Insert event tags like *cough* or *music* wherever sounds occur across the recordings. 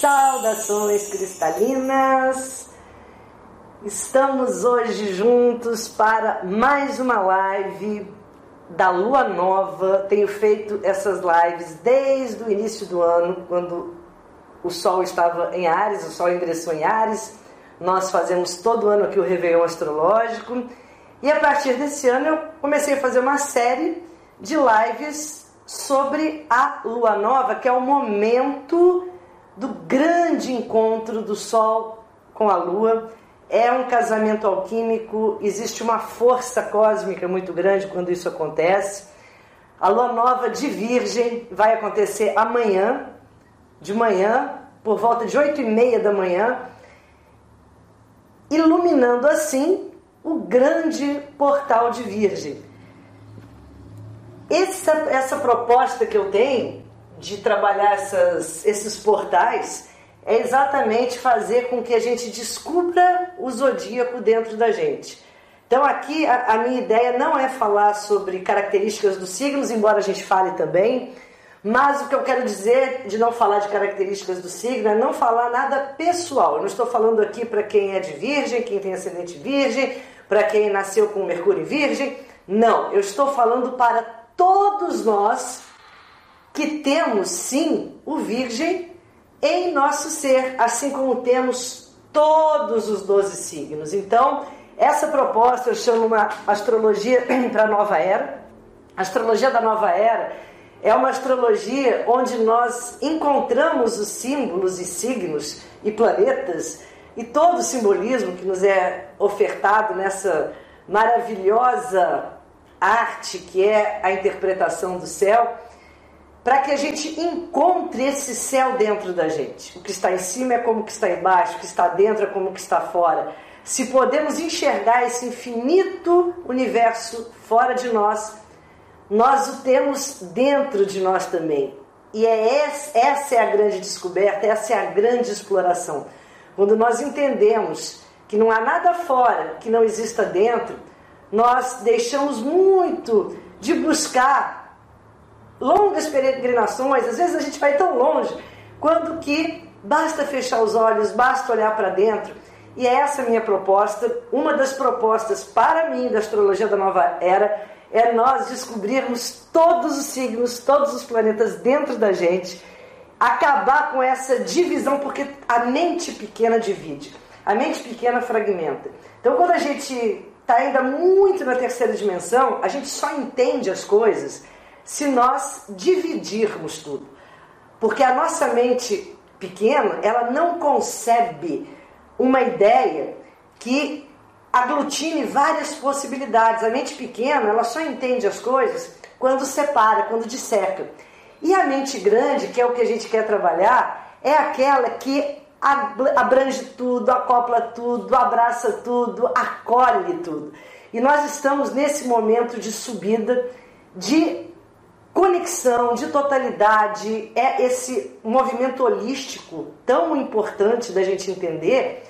Saudações cristalinas! Estamos hoje juntos para mais uma live da Lua Nova. Tenho feito essas lives desde o início do ano, quando o Sol estava em Ares, o Sol ingressou em Ares. Nós fazemos todo ano aqui o Réveillon Astrológico. E a partir desse ano eu comecei a fazer uma série de lives sobre a Lua Nova, que é o momento do grande encontro do Sol com a Lua. É um casamento alquímico, existe uma força cósmica muito grande quando isso acontece. A lua nova de Virgem vai acontecer amanhã, de manhã, por volta de 8 e meia da manhã, iluminando assim o grande portal de Virgem. Essa, essa proposta que eu tenho de trabalhar essas, esses portais é exatamente fazer com que a gente descubra o zodíaco dentro da gente. Então aqui a, a, minha ideia não é falar sobre características dos signos, embora a gente fale também, mas o que eu quero dizer de não falar de características do signo é não falar nada pessoal. Eu não estou falando aqui para quem é de virgem, quem tem ascendente virgem, para quem nasceu com Mercúrio virgem. Não, eu estou falando para todos nós que temos sim o Virgem em nosso ser, assim como temos todos os 12 signos. Então, essa proposta eu chamo uma astrologia *clears throat* para a nova era. A astrologia da nova era é uma astrologia onde nós encontramos os símbolos e signos e planetas e todo o simbolismo que nos é ofertado nessa maravilhosa arte que é a interpretação do céu para que a gente encontre esse céu dentro da gente. O que está em cima é como o que está embaixo, o que está dentro é como o que está fora. Se podemos enxergar esse infinito universo fora de nós, nós o temos dentro de nós também. E é essa, essa é a grande descoberta, essa é a grande exploração. Quando nós entendemos que não há nada fora que não exista dentro, nós deixamos muito de buscar longas peregrinações, às vezes a gente vai tão longe, quando que basta fechar os olhos, basta olhar para dentro. E é essa a minha proposta. Uma das propostas para mim da astrologia da nova era é nós descobrirmos todos os signos, todos os planetas dentro da gente, acabar com essa divisão, porque a mente pequena divide, a mente pequena fragmenta. Então, quando a gente está ainda muito na terceira dimensão, a gente só entende as coisas se nós dividirmos tudo. Porque a nossa mente pequena, ela não concebe uma ideia que aglutine várias possibilidades. A mente pequena, ela só entende as coisas quando separa, quando disseca. E a mente grande, que é o que a gente quer trabalhar, é aquela que abrange tudo, acopla tudo, abraça tudo, acolhe tudo. E nós estamos nesse momento de subida, de conexão, de totalidade, é esse movimento holístico tão importante da gente entender,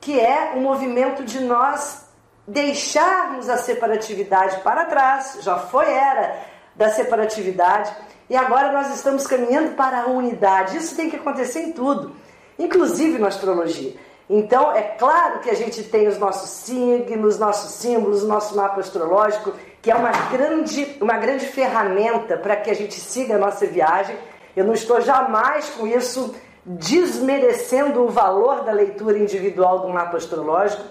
que é um movimento de nós deixarmos a separatividade para trás, já foi era da separatividade, e agora nós estamos caminhando para a unidade. Isso tem que acontecer em tudo, inclusive na astrologia. Então, é claro que a gente tem os nossos signos, nossos símbolos, o nosso mapa astrológico, que é uma grande, uma grande ferramenta para que a gente siga a nossa viagem. Eu não estou jamais com isso desmerecendo o valor da leitura individual do mapa astrológico.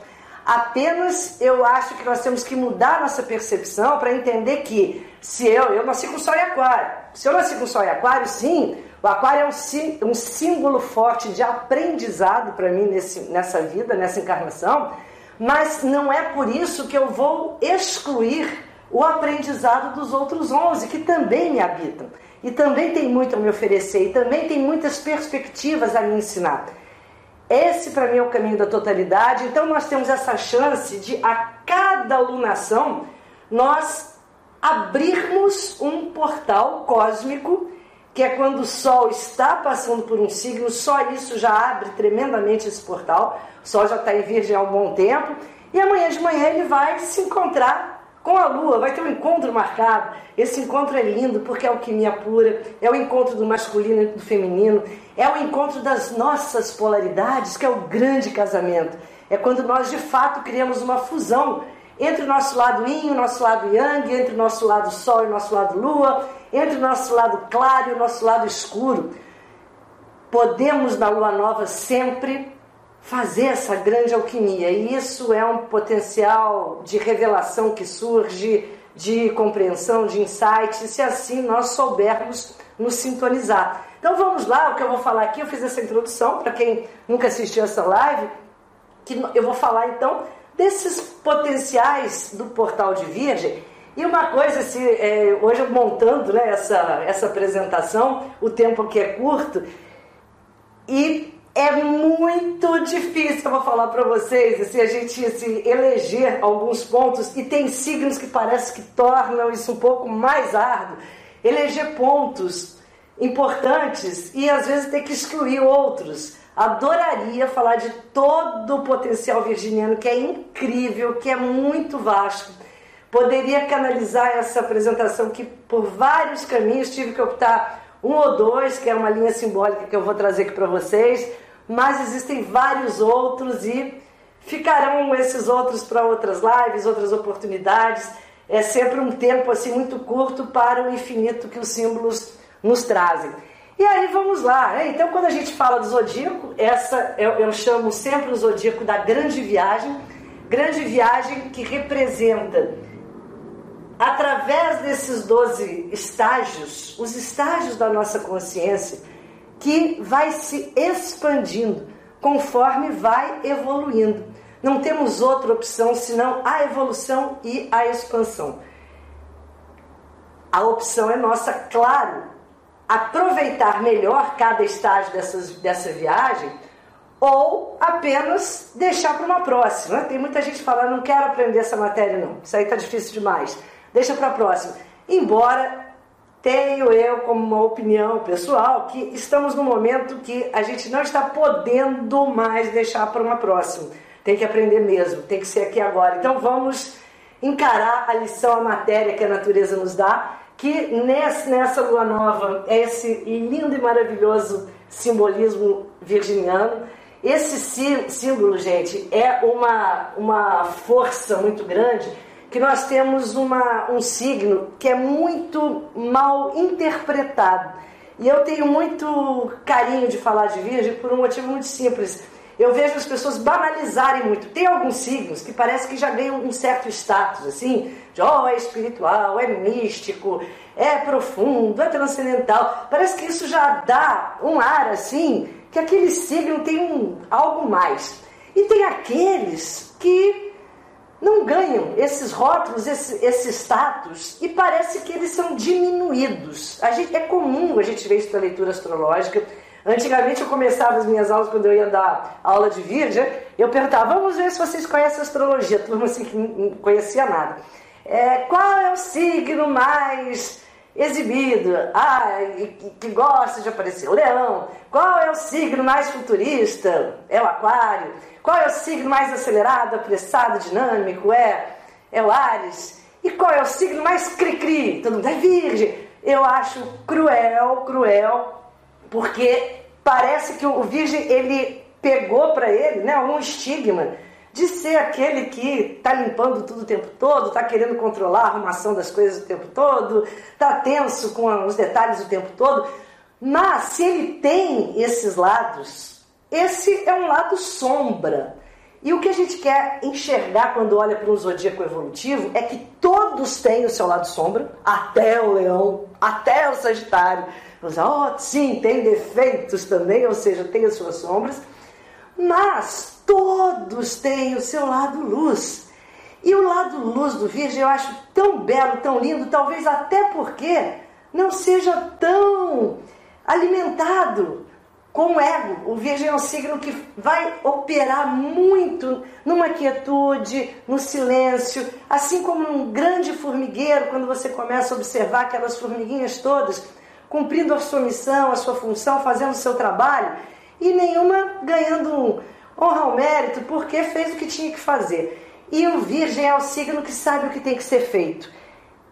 Apenas eu acho que nós temos que mudar nossa percepção para entender que se eu, eu nasci com sol e aquário. Se eu nasci com sol e aquário, sim, o aquário é um, um símbolo forte de aprendizado para mim nesse, nessa vida, nessa encarnação, mas não é por isso que eu vou excluir o aprendizado dos outros 11 que também me habitam e também tem muito a me oferecer e também tem muitas perspectivas a me ensinar. Esse para mim é o caminho da totalidade. Então nós temos essa chance de a cada alunação nós abrirmos um portal cósmico, que é quando o Sol está passando por um signo, só isso já abre tremendamente esse portal. O Sol já está em Virgem há um bom tempo. E amanhã de manhã ele vai se encontrar com a Lua, vai ter um encontro marcado. Esse encontro é lindo porque é alquimia pura, é o encontro do masculino e do feminino, é o encontro das nossas polaridades, que é o grande casamento. É quando nós de fato criamos uma fusão entre o nosso lado yin o nosso lado yang, entre o nosso lado sol e o nosso lado lua, entre o nosso lado claro e o nosso lado escuro. Podemos na lua nova sempre fazer essa grande alquimia. E isso é um potencial de revelação que surge, de compreensão, de insight, se assim nós soubermos nos sintonizar. Então vamos lá, o que eu vou falar aqui, eu fiz essa introdução para quem nunca assistiu essa live, que eu vou falar então desses potenciais do portal de Virgem. E uma coisa, se, é, hoje eu montando né, essa, essa apresentação, o tempo que é curto, e é muito difícil, eu vou falar para vocês, assim, a gente assim, eleger alguns pontos, e tem signos que parece que tornam isso um pouco mais árduo. Eleger pontos importantes e às vezes ter que excluir outros. Adoraria falar de todo o potencial virginiano, que é incrível, que é muito vasto. Poderia canalizar essa apresentação que por vários caminhos tive que optar um ou dois, que é uma linha simbólica que eu vou trazer aqui para vocês mas existem vários outros e ficarão esses outros para outras lives, outras oportunidades. É sempre um tempo assim muito curto para o infinito que os símbolos nos trazem. E aí vamos lá. Né? Então, quando a gente fala do zodíaco, essa eu, eu chamo sempre o zodíaco da grande viagem, grande viagem que representa através desses 12 estágios, os estágios da nossa consciência que vai se expandindo conforme vai evoluindo. Não temos outra opção senão a evolução e a expansão. A opção é nossa, claro, aproveitar melhor cada estágio dessas, dessa viagem ou apenas deixar para uma próxima. Tem muita gente falando, não quero aprender essa matéria, não. Isso aí está difícil demais. Deixa para a próxima. Embora tenho eu como uma opinião pessoal que estamos no momento que a gente não está podendo mais deixar para uma próxima. Tem que aprender mesmo, tem que ser aqui agora. Então vamos encarar a lição, a matéria que a natureza nos dá, que nessa lua nova, é esse lindo e maravilhoso simbolismo virginiano. Esse símbolo, gente, é uma, uma força muito grande que nós temos uma, um signo que é muito mal interpretado. E eu tenho muito carinho de falar de Virgem por um motivo muito simples. Eu vejo as pessoas banalizarem muito. Tem alguns signos que parece que já ganham um certo status, assim, de oh, é espiritual, é místico, é profundo, é transcendental. Parece que isso já dá um ar assim, que aquele signo tem um, algo mais. E tem aqueles que não ganham esses rótulos, esse, esse status, e parece que eles são diminuídos. A gente, é comum a gente ver isso na leitura astrológica. Antigamente eu começava as minhas aulas, quando eu ia dar aula de Virgem, eu perguntava, vamos ver se vocês conhecem astrologia. Turma assim que não conhecia nada. É, qual é o signo mais exibido? Ah, que, que gosta de aparecer? Leão. Qual é o signo mais futurista? É o aquário. Qual é o signo mais acelerado, apressado, dinâmico? É, é o Ares. E qual é o signo mais cri-cri? Todo mundo é virgem. Eu acho cruel, cruel, porque parece que o virgem ele pegou para ele né, um estigma de ser aquele que está limpando tudo o tempo todo, está querendo controlar a arrumação das coisas o tempo todo, está tenso com os detalhes o tempo todo. Mas se ele tem esses lados esse é um lado sombra. E o que a gente quer enxergar quando olha para um zodíaco evolutivo é que todos têm o seu lado sombra, até o leão, até o sagitário. Oh, sim, tem defeitos também, ou seja, tem as suas sombras, mas todos têm o seu lado luz. E o lado luz do Virgem eu acho tão belo, tão lindo, talvez até porque não seja tão alimentado com o ego. O Virgem é um signo que vai operar muito numa quietude, no silêncio, assim como num grande formigueiro, quando você começa a observar aquelas formiguinhas todas cumprindo a sua missão, a sua função, fazendo o seu trabalho, e nenhuma ganhando honra ao mérito, porque fez o que tinha que fazer. E o Virgem é o signo que sabe o que tem que ser feito.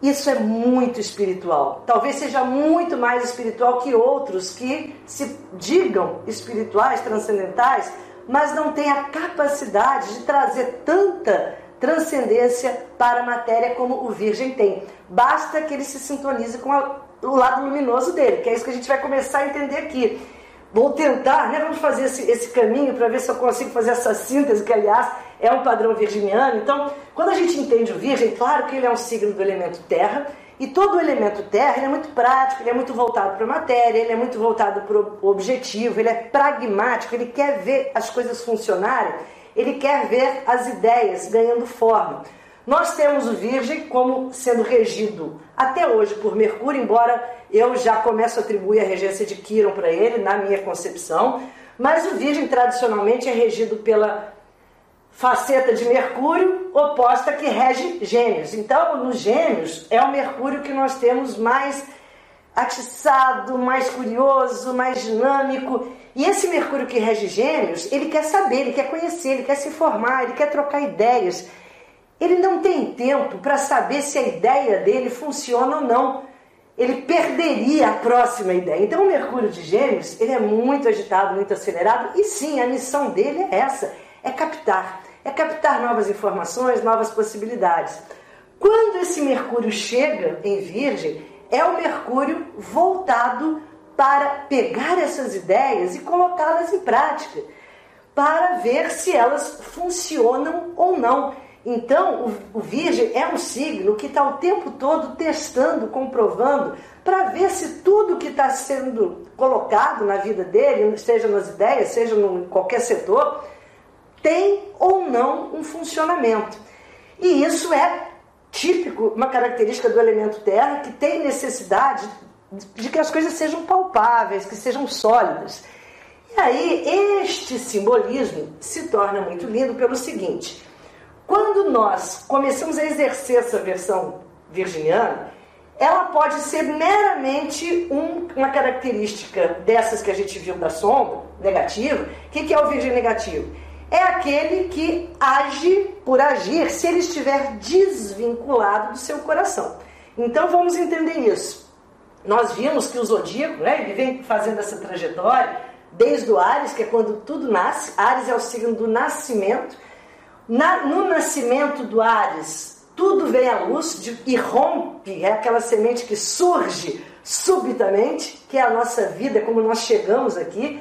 Isso é muito espiritual. Talvez seja muito mais espiritual que outros que se digam espirituais, transcendentais, mas não têm a capacidade de trazer tanta transcendência para a matéria como o Virgem tem. Basta que ele se sintonize com a, o lado luminoso dele, que é isso que a gente vai começar a entender aqui. Vou tentar, né? Vamos fazer esse, esse caminho para ver se eu consigo fazer essa síntese, que aliás é um padrão virginiano. Então, quando a gente entende o Virgem, claro que ele é um signo do elemento terra, e todo o elemento terra é muito prático, ele é muito voltado para a matéria, ele é muito voltado para o objetivo, ele é pragmático, ele quer ver as coisas funcionarem, ele quer ver as ideias ganhando forma. Nós temos o Virgem como sendo regido até hoje por Mercúrio, embora eu já começo a atribuir a regência de Quiron para ele, na minha concepção, mas o Virgem tradicionalmente é regido pela faceta de Mercúrio oposta que rege Gêmeos. Então, nos Gêmeos é o Mercúrio que nós temos mais atiçado, mais curioso, mais dinâmico. E esse Mercúrio que rege Gêmeos, ele quer saber, ele quer conhecer, ele quer se informar, ele quer trocar ideias. Ele não tem tempo para saber se a ideia dele funciona ou não. Ele perderia a próxima ideia. Então, o Mercúrio de Gêmeos, ele é muito agitado, muito acelerado, e sim, a missão dele é essa: é captar é captar novas informações, novas possibilidades. Quando esse Mercúrio chega em Virgem, é o Mercúrio voltado para pegar essas ideias e colocá-las em prática, para ver se elas funcionam ou não. Então, o, o Virgem é um signo que está o tempo todo testando, comprovando, para ver se tudo que está sendo colocado na vida dele, seja nas ideias, seja em qualquer setor, tem ou não um funcionamento. E isso é típico, uma característica do elemento terra que tem necessidade de que as coisas sejam palpáveis, que sejam sólidas. E aí este simbolismo se torna muito lindo pelo seguinte: quando nós começamos a exercer essa versão virginiana, ela pode ser meramente um, uma característica dessas que a gente viu da sombra, negativo. O que, que é o virgem negativo? é aquele que age por agir se ele estiver desvinculado do seu coração. Então vamos entender isso. Nós vimos que o zodíaco, né, ele vem fazendo essa trajetória desde o Ares, que é quando tudo nasce. Ares é o signo do nascimento. Na, no nascimento do Ares, tudo vem à luz de, e rompe, é aquela semente que surge subitamente, que é a nossa vida, como nós chegamos aqui.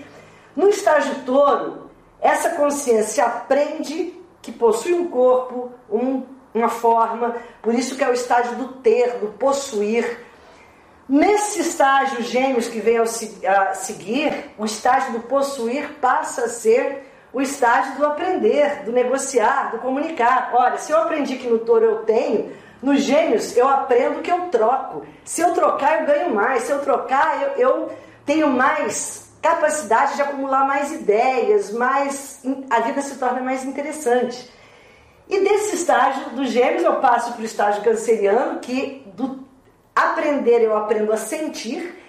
No estágio touro, essa consciência aprende que possui um corpo, um, uma forma, por isso que é o estágio do ter, do possuir. Nesse estágio gêmeos que vem a seguir, o estágio do possuir passa a ser o estágio do aprender, do negociar, do comunicar. Olha, se eu aprendi que no touro eu tenho, nos gêmeos eu aprendo que eu troco. Se eu trocar, eu ganho mais. Se eu trocar, eu, eu tenho mais capacidade de acumular mais ideias, mais a vida se torna mais interessante. E desse estágio dos gêmeos eu passo para o estágio canceriano, que do aprender eu aprendo a sentir,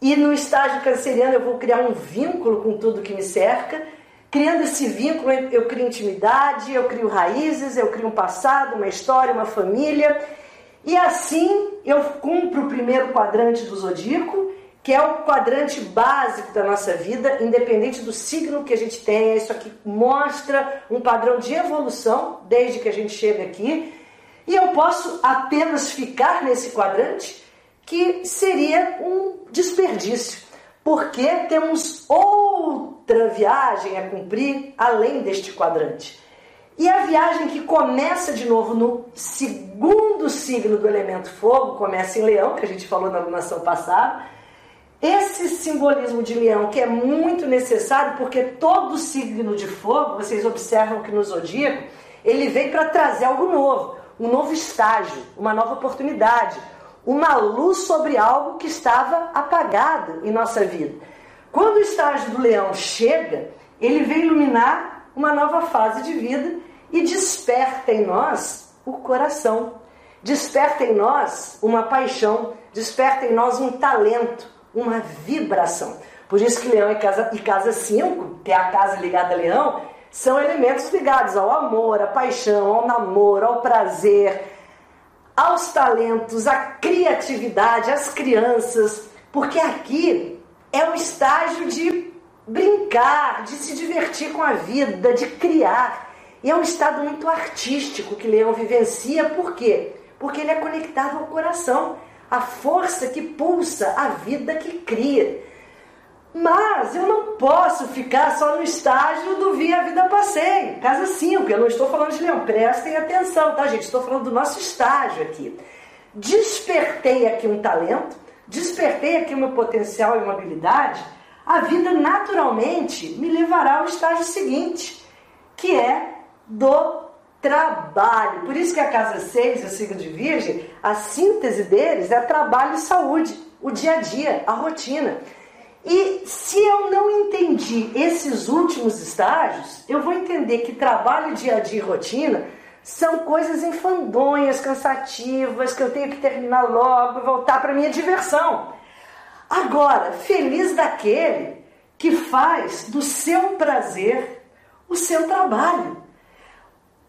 e no estágio canceriano eu vou criar um vínculo com tudo que me cerca. Criando esse vínculo, eu crio intimidade, eu crio raízes, eu crio um passado, uma história, uma família. E assim eu cumpro o primeiro quadrante do zodíaco que é o quadrante básico da nossa vida, independente do signo que a gente tenha. Isso aqui mostra um padrão de evolução desde que a gente chega aqui. E eu posso apenas ficar nesse quadrante, que seria um desperdício, porque temos outra viagem a cumprir além deste quadrante. E a viagem que começa de novo no segundo signo do elemento fogo, começa em Leão, que a gente falou na alunação passada esse simbolismo de leão que é muito necessário, porque todo signo de fogo, vocês observam que no zodíaco, ele vem para trazer algo novo, um novo estágio, uma nova oportunidade, uma luz sobre algo que estava apagado em nossa vida. Quando o estágio do leão chega, ele vem iluminar uma nova fase de vida e desperta em nós o coração. Desperta em nós uma paixão, desperta em nós um talento, uma vibração. Por isso que Leão e Casa, e casa 5, que é a casa ligada a Leão, são elementos ligados ao amor, à paixão, ao namoro, ao prazer, aos talentos, à criatividade, às crianças, porque aqui é o estágio de brincar, de se divertir com a vida, de criar. E é um estado muito artístico que Leão vivencia, por quê? Porque ele é conectado ao coração, a força que pulsa, a vida que cria. Mas eu não posso ficar só no estágio do vi a vida passei, casa 5. Eu não estou falando de leão, prestem atenção, tá, gente? Estou falando do nosso estágio aqui. Despertei aqui um talento, despertei aqui meu potencial e uma habilidade. A vida naturalmente me levará ao estágio seguinte, que é do trabalho. Por isso que a casa 6 e o signo de Virgem, a síntese deles é trabalho e saúde, o dia a dia, a rotina. E se eu não entendi esses últimos estágios, eu vou entender que trabalho, dia a dia e rotina são coisas enfandonhas, cansativas, que eu tenho que terminar logo e voltar para minha diversão. Agora, feliz daquele que faz do seu prazer o seu trabalho.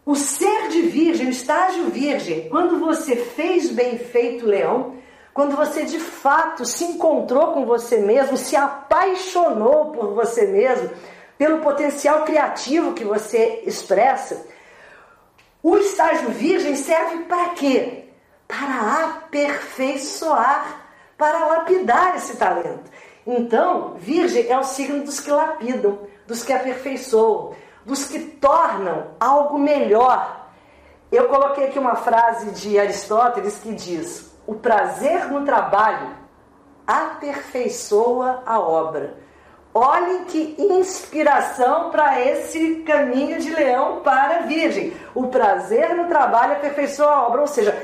O ser de virgem, o estágio virgem, quando você fez bem feito leão, quando você de fato se encontrou com você mesmo, se apaixonou por você mesmo, pelo potencial criativo que você expressa, o estágio virgem serve para quê? Para aperfeiçoar, para lapidar esse talento. Então, virgem é o signo dos que lapidam, dos que aperfeiçoam, dos que tornam algo melhor. Eu coloquei aqui uma frase de Aristóteles que diz: o prazer no trabalho aperfeiçoa a obra. Olhem que inspiração para esse caminho de leão para virgem. O prazer no trabalho aperfeiçoa a obra, ou seja,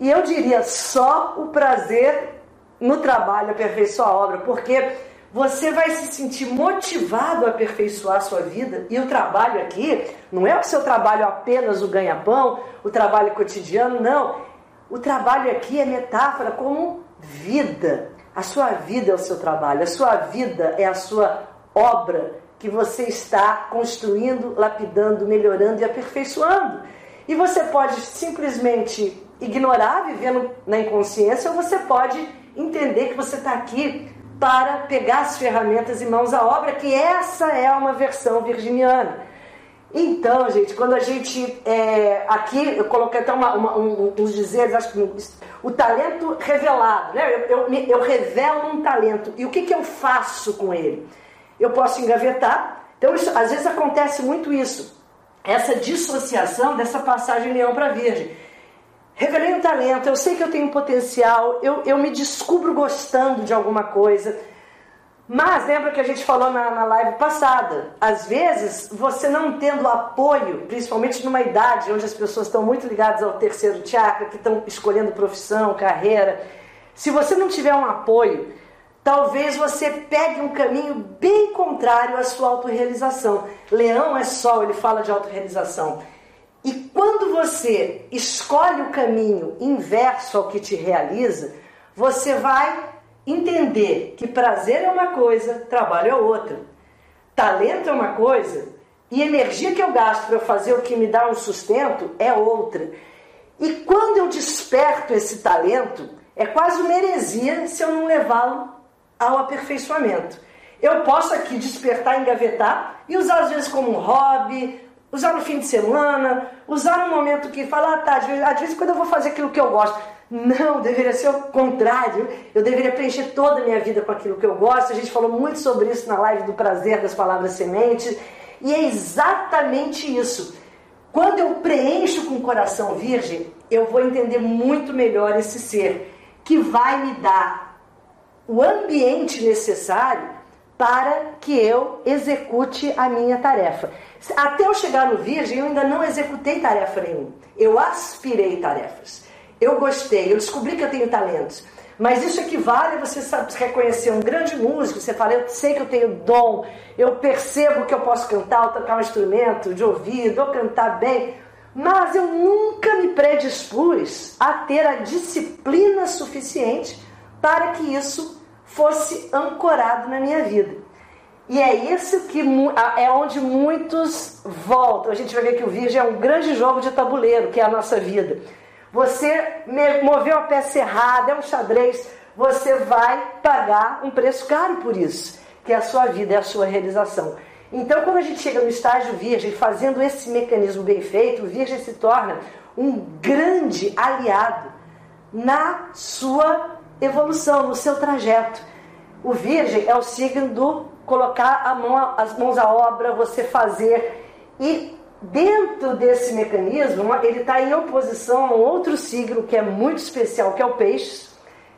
e eu diria só o prazer no trabalho aperfeiçoa a obra, porque você vai se sentir motivado a aperfeiçoar a sua vida e o trabalho aqui não é o seu trabalho apenas o ganha-pão, o trabalho cotidiano, não. O trabalho aqui é metáfora como vida. A sua vida é o seu trabalho, a sua vida é a sua obra que você está construindo, lapidando, melhorando e aperfeiçoando. E você pode simplesmente ignorar, vivendo na inconsciência, ou você pode entender que você está aqui para pegar as ferramentas e mãos à obra, que essa é uma versão virginiana. Então, gente, quando a gente. É, aqui eu coloquei até uma, uma, um, uns dizeres, acho que o talento revelado, né? Eu, eu, eu, revelo um talento. E o que, que eu faço com ele? Eu posso engavetar. Então, isso, às vezes acontece muito isso. Essa dissociação dessa passagem leão para virgem. Revelei um talento, eu sei que eu tenho potencial, eu, eu me descubro gostando de alguma coisa mas lembra que a gente falou na, na live passada, às vezes você não tendo apoio, principalmente numa idade onde as pessoas estão muito ligadas ao terceiro chakra, que estão escolhendo profissão, carreira, se você não tiver um apoio, talvez você pegue um caminho bem contrário à sua autorrealização. Leão é sol, ele fala de autorrealização. E quando você escolhe o caminho inverso ao que te realiza, você vai entender que prazer é uma coisa, trabalho é outra. Talento é uma coisa e energia que eu gasto para fazer o que me dá um sustento é outra. E quando eu desperto esse talento, é quase uma heresia se eu não levá-lo ao aperfeiçoamento. Eu posso aqui despertar, engavetar e usar às vezes como um hobby, usar no fim de semana, usar no momento que fala, ah, tá, às vezes quando eu vou fazer aquilo que eu gosto. Não, deveria ser o contrário. Eu deveria preencher toda a minha vida com aquilo que eu gosto. A gente falou muito sobre isso na live do prazer das palavras sementes. E é exatamente isso. Quando eu preencho com o coração virgem, eu vou entender muito melhor esse ser, que vai me dar o ambiente necessário para que eu execute a minha tarefa. Até eu chegar no virgem, eu ainda não executei tarefa nenhuma. Eu aspirei tarefas. Eu gostei, eu descobri que eu tenho talentos. Mas isso equivale a você reconhecer um grande músico, você fala, eu sei que eu tenho dom, eu percebo que eu posso cantar ou tocar um instrumento de ouvido, ou cantar bem, mas eu nunca me predispus a ter a disciplina suficiente para que isso fosse ancorado na minha vida. E é isso que é onde muitos voltam. A gente vai ver que o Virgem é um grande jogo de tabuleiro, que é a nossa vida. Você moveu a peça errada, é um xadrez, você vai pagar um preço caro por isso, que é a sua vida, é a sua realização. Então, quando a gente chega no estágio virgem, fazendo esse mecanismo bem feito, o virgem se torna um grande aliado na sua evolução, no seu trajeto. O virgem é o signo do colocar mão, as mãos à obra, você fazer. E dentro desse mecanismo, ele está em oposição a um outro signo que é muito especial, que é o peixe,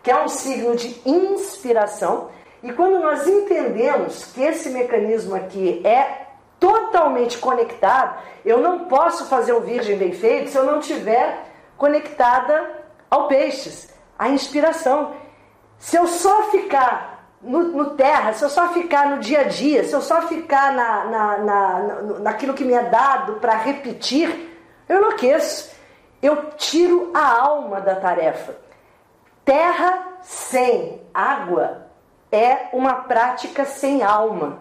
que é um signo de inspiração. E quando nós entendemos que esse mecanismo aqui é totalmente conectado, eu não posso fazer o virgem bem feito se eu não tiver conectada ao peixes, à inspiração. Se eu só ficar no, no, terra, se eu só ficar no dia a dia, se eu só ficar na, na, na, naquilo que me é dado para repetir, eu enlouqueço. Eu tiro a alma da tarefa. Terra sem água é uma prática sem alma.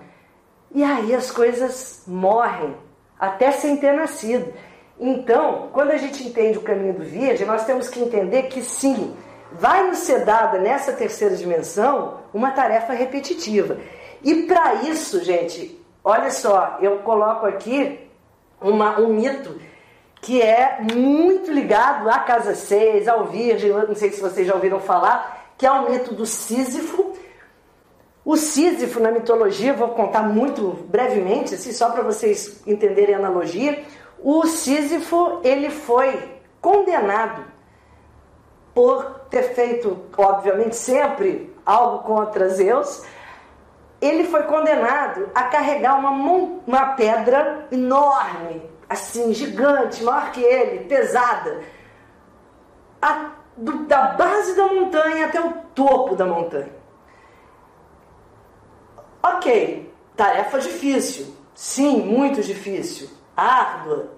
E aí as coisas morrem, até sem ter nascido. Então, quando a gente entende o caminho do Virgem, nós temos que entender que sim, vai nos ser dada nessa terceira dimensão uma tarefa repetitiva. E para isso, gente, olha só, eu coloco aqui uma, um mito que é muito ligado à casa 6, ao Virgem, não sei se vocês já ouviram falar, que é o mito do Sísifo, o Sísifo na mitologia, vou contar muito brevemente, assim, só para vocês entenderem a analogia. O Sísifo ele foi condenado por ter feito, obviamente, sempre algo contra Zeus. Ele foi condenado a carregar uma, uma pedra enorme, assim, gigante, maior que ele, pesada, a, do, da base da montanha até o topo da montanha. Ok, tarefa difícil, sim, muito difícil, árdua,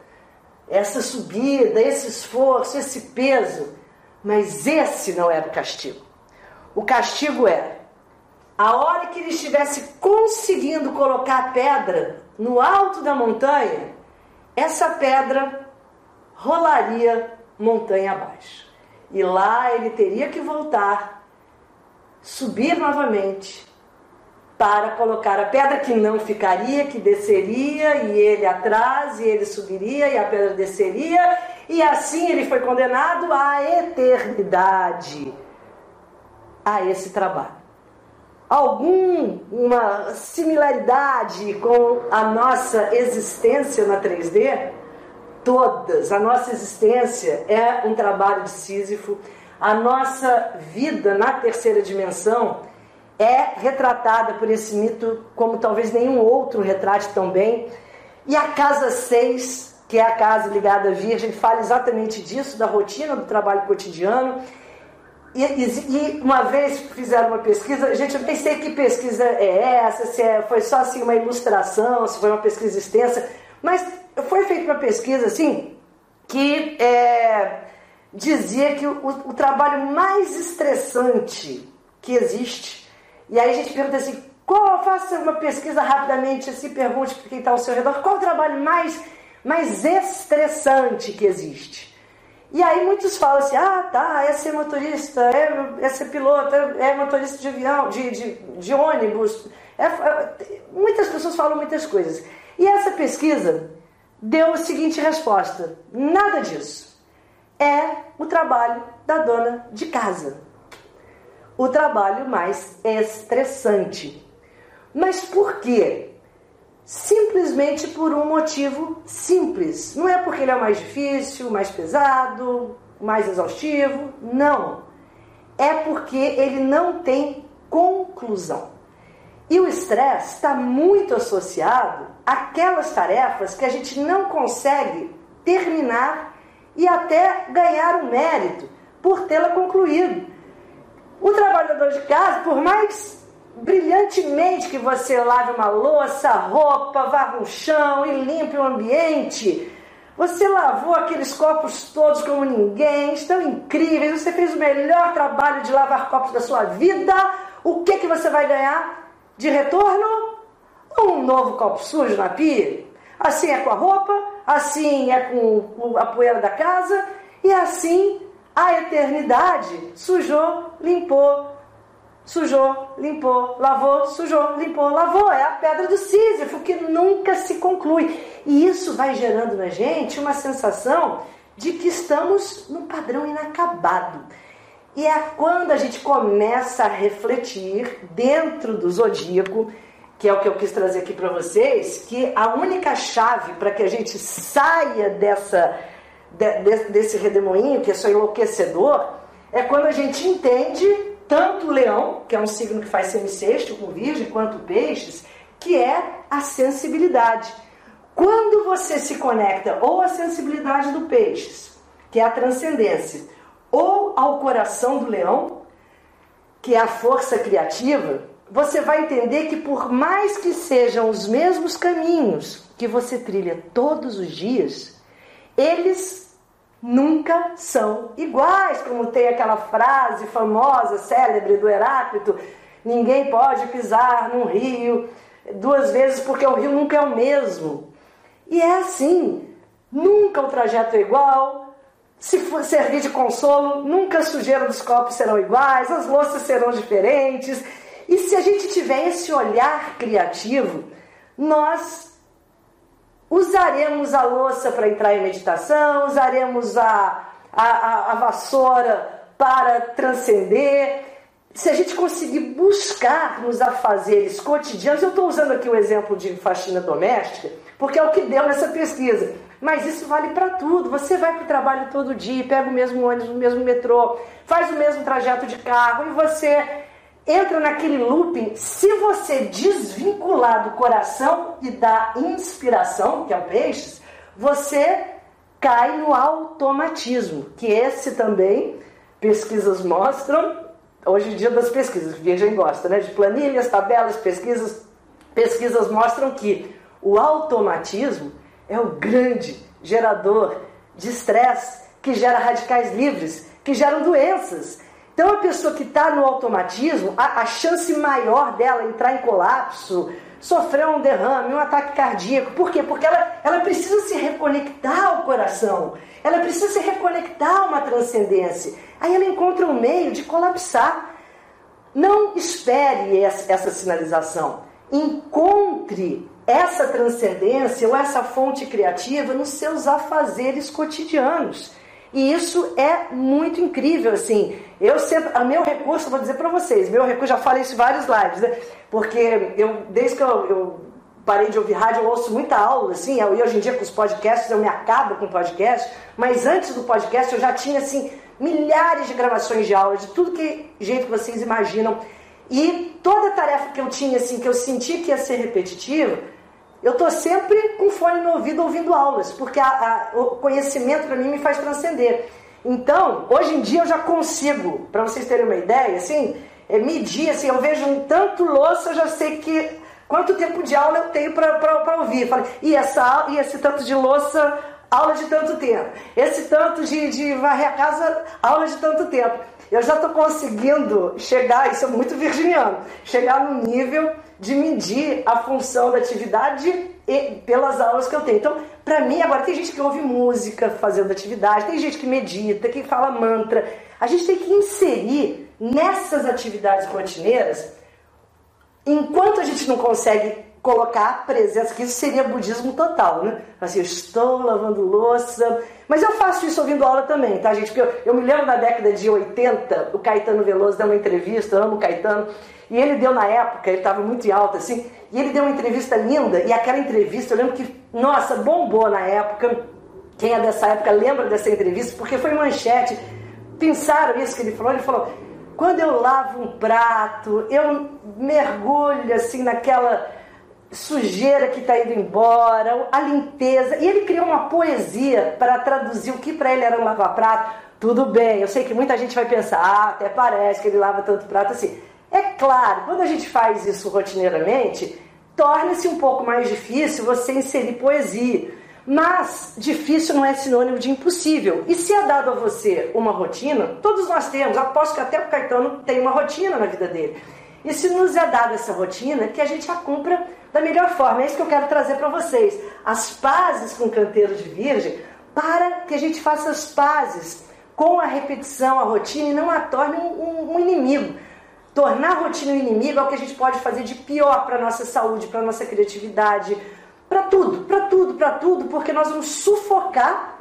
essa subida, esse esforço, esse peso, mas esse não era o castigo. O castigo era é, a hora que ele estivesse conseguindo colocar a pedra no alto da montanha, essa pedra rolaria montanha abaixo. E lá ele teria que voltar, subir novamente, para colocar a pedra que não ficaria, que desceria, e ele atrás, e ele subiria, e a pedra desceria, e assim ele foi condenado à eternidade a esse trabalho. Alguma similaridade com a nossa existência na 3D? Todas. A nossa existência é um trabalho de Sísifo. A nossa vida na terceira dimensão é retratada por esse mito como talvez nenhum outro retrate tão bem. E a casa 6, que é a casa ligada à Virgem, fala exatamente disso, da rotina do trabalho cotidiano. E, e, e uma vez fizeram uma pesquisa, gente, eu nem sei que pesquisa é essa, se é, foi só assim uma ilustração, se foi uma pesquisa extensa, mas foi feita uma pesquisa assim que é, dizia que o, o trabalho mais estressante que existe e aí a gente pergunta assim, qual, faça uma pesquisa rapidamente, assim, pergunte para quem está ao seu redor, qual o trabalho mais, mais estressante que existe? E aí muitos falam assim, ah, tá, é ser motorista, é, é ser piloto, é, é motorista de avião, de, de, de ônibus. É, é, muitas pessoas falam muitas coisas. E essa pesquisa deu a seguinte resposta: nada disso. É o trabalho da dona de casa o trabalho mais estressante. Mas por quê? Simplesmente por um motivo simples. Não é porque ele é mais difícil, mais pesado, mais exaustivo. Não. É porque ele não tem conclusão. E o estresse está muito associado àquelas tarefas que a gente não consegue terminar e até ganhar um mérito por tê-la concluído. O trabalhador de casa, por mais brilhantemente que você lave uma louça, roupa, varra um chão e limpe o ambiente, você lavou aqueles copos todos como ninguém, estão incríveis, você fez o melhor trabalho de lavar copos da sua vida. O que, que você vai ganhar de retorno? Um novo copo sujo na pia. Assim é com a roupa, assim é com a poeira da casa, e assim a eternidade sujou, limpou, sujou, limpou, lavou, sujou, limpou, lavou. É a pedra do Sísifo que nunca se conclui. E isso vai gerando na gente uma sensação de que estamos num padrão inacabado. E é quando a gente começa a refletir dentro do zodíaco, que é o que eu quis trazer aqui para vocês, que a única chave para que a gente saia dessa de, desse redemoinho, que é só enlouquecedor, é quando a gente entende tanto o leão, que é um signo que faz semissexto com virgem, quanto peixes, que é a sensibilidade. Quando você se conecta ou à sensibilidade do peixes, que é a transcendência, ou ao coração do leão, que é a força criativa, você vai entender que por mais que sejam os mesmos caminhos que você trilha todos os dias, eles nunca são iguais, como tem aquela frase famosa, célebre do Heráclito: ninguém pode pisar num rio duas vezes porque o rio nunca é o mesmo. E é assim, nunca o trajeto é igual. Se for servir de consolo, nunca a sujeira dos copos serão iguais, as louças serão diferentes. E se a gente tiver esse olhar criativo, nós usaremos a louça para entrar em meditação, usaremos a, a, a vassoura para transcender. Se a gente conseguir buscar nos afazeres cotidianos, eu estou usando aqui o exemplo de faxina doméstica, porque é o que deu nessa pesquisa. Mas isso vale para tudo. Você vai para o trabalho todo dia, pega o mesmo ônibus, o mesmo metrô, faz o mesmo trajeto de carro e você entra naquele looping. Se você desvincular do coração e da inspiração, que é o peixe, você cai no automatismo, que esse também pesquisas mostram, hoje em dia das pesquisas, quem gosta, né, de planilhas, tabelas, pesquisas, pesquisas mostram que o automatismo é o grande gerador de estresse que gera radicais livres, que geram doenças, então, a pessoa que está no automatismo, a, a, chance maior dela entrar em colapso, sofrer um derrame, um ataque cardíaco. Por quê? Porque ela, ela precisa se reconectar ao coração, ela precisa se reconectar a uma transcendência. Aí ela encontra um meio de colapsar. Não espere essa, essa sinalização. Encontre essa transcendência ou essa fonte criativa nos seus afazeres cotidianos. E isso é muito incrível, assim. Eu sempre, a meu recurso, vou dizer para vocês, meu recurso, já falei isso em vários lives, né? Porque eu, desde que eu, eu parei de ouvir rádio, eu ouço muita aula, assim, e hoje em dia com os podcasts eu me acabo com podcast, mas antes do podcast eu já tinha, assim, milhares de gravações de aula, de tudo que jeito que vocês imaginam. E toda tarefa que eu tinha, assim, que eu senti que ia ser repetitiva, eu estou sempre com fone no ouvido ouvindo aulas, porque a, a, o conhecimento para mim me faz transcender. Então, hoje em dia eu já consigo, para vocês terem uma ideia, assim, é medir, assim, eu vejo um tanto louça, eu já sei que quanto tempo de aula eu tenho para ouvir. E, essa, e esse tanto de louça, aula de tanto tempo. Esse tanto de, de varrer a casa, aula de tanto tempo. Eu já estou conseguindo chegar, isso é muito virginiano, chegar no nível de medir a função da atividade pelas aulas que eu tenho. Então, para mim, agora tem gente que ouve música fazendo atividade, tem gente que medita, que fala mantra. A gente tem que inserir nessas atividades rotineiras, enquanto a gente não consegue colocar a presença, que isso seria budismo total, né? Assim, eu estou lavando louça, mas eu faço isso ouvindo aula também, tá, gente? Porque eu, eu me lembro da década de 80, o Caetano Veloso deu uma entrevista, eu amo o Caetano, e ele deu na época, ele estava muito alto assim, e ele deu uma entrevista linda, e aquela entrevista, eu lembro que, nossa, bombou na época. Quem é dessa época lembra dessa entrevista, porque foi manchete. Pensaram isso que ele falou? Ele falou: quando eu lavo um prato, eu mergulho assim naquela sujeira que está indo embora, a limpeza. E ele criou uma poesia para traduzir o que para ele era um lava-prato. Tudo bem, eu sei que muita gente vai pensar, ah, até parece que ele lava tanto prato assim. É claro, quando a gente faz isso rotineiramente, torna-se um pouco mais difícil você inserir poesia. Mas difícil não é sinônimo de impossível. E se é dado a você uma rotina, todos nós temos, aposto que até o Caetano tem uma rotina na vida dele. E se nos é dada essa rotina, que a gente a cumpra da melhor forma. É isso que eu quero trazer para vocês. As pazes com o canteiro de virgem, para que a gente faça as pazes com a repetição, a rotina, e não a torne um, um, um inimigo. Tornar a rotina um inimigo é o que a gente pode fazer de pior para a nossa saúde, para a nossa criatividade, para tudo, para tudo, para tudo, porque nós vamos sufocar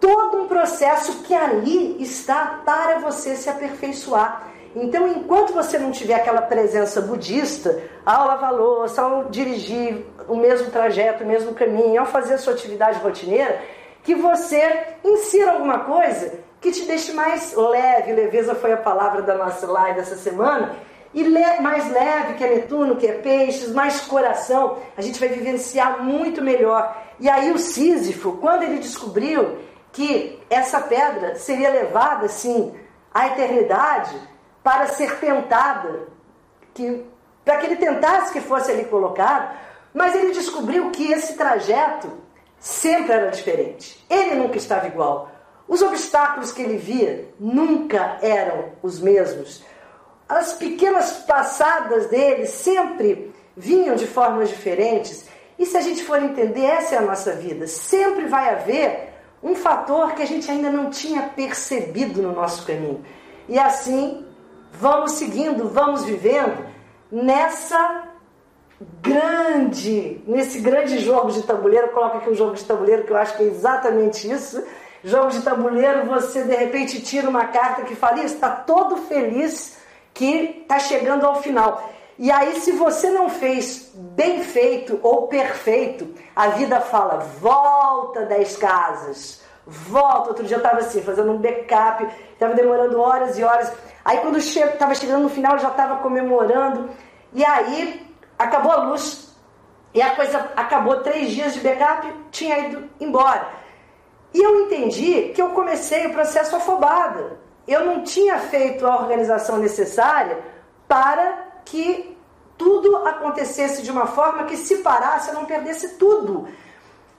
todo um processo que ali está para você se aperfeiçoar. Então, enquanto você não tiver aquela presença budista, ao lavar louça, ao dirigir o mesmo trajeto, o mesmo caminho, ao fazer a sua atividade rotineira, que você insira alguma coisa que te deixe mais leve. Leveza foi a palavra da nossa live dessa semana. E le mais leve, que é Netuno, que é Peixes, mais coração, a gente vai vivenciar muito melhor. E aí o Sísifo, quando ele descobriu que essa pedra seria levada, assim, à eternidade, para ser tentada, que, para que ele tentasse que fosse ali colocado, mas ele descobriu que esse trajeto sempre era diferente. Ele nunca estava igual. Os obstáculos que ele via nunca eram os mesmos. As pequenas passadas dele sempre vinham de formas diferentes. E se a gente for entender, essa é a nossa vida. Sempre vai haver um fator que a gente ainda não tinha percebido no nosso caminho. E assim vamos seguindo, vamos vivendo nessa grande, nesse grande jogo de tabuleiro. Coloca aqui um jogo de tabuleiro que eu acho que é exatamente isso. Jogo de tabuleiro, você de repente tira uma carta que fala, está todo feliz que está chegando ao final. E aí, se você não fez bem feito ou perfeito, a vida fala: volta 10 casas, volta. Outro dia eu estava assim, fazendo um backup, estava demorando horas e horas. Aí quando estava chegando no final, já estava comemorando. E aí acabou a luz. E a coisa acabou três dias de backup, tinha ido embora. E eu entendi que eu comecei o processo afobada. Eu não tinha feito a organização necessária para que tudo acontecesse de uma forma que se parasse, eu não perdesse tudo.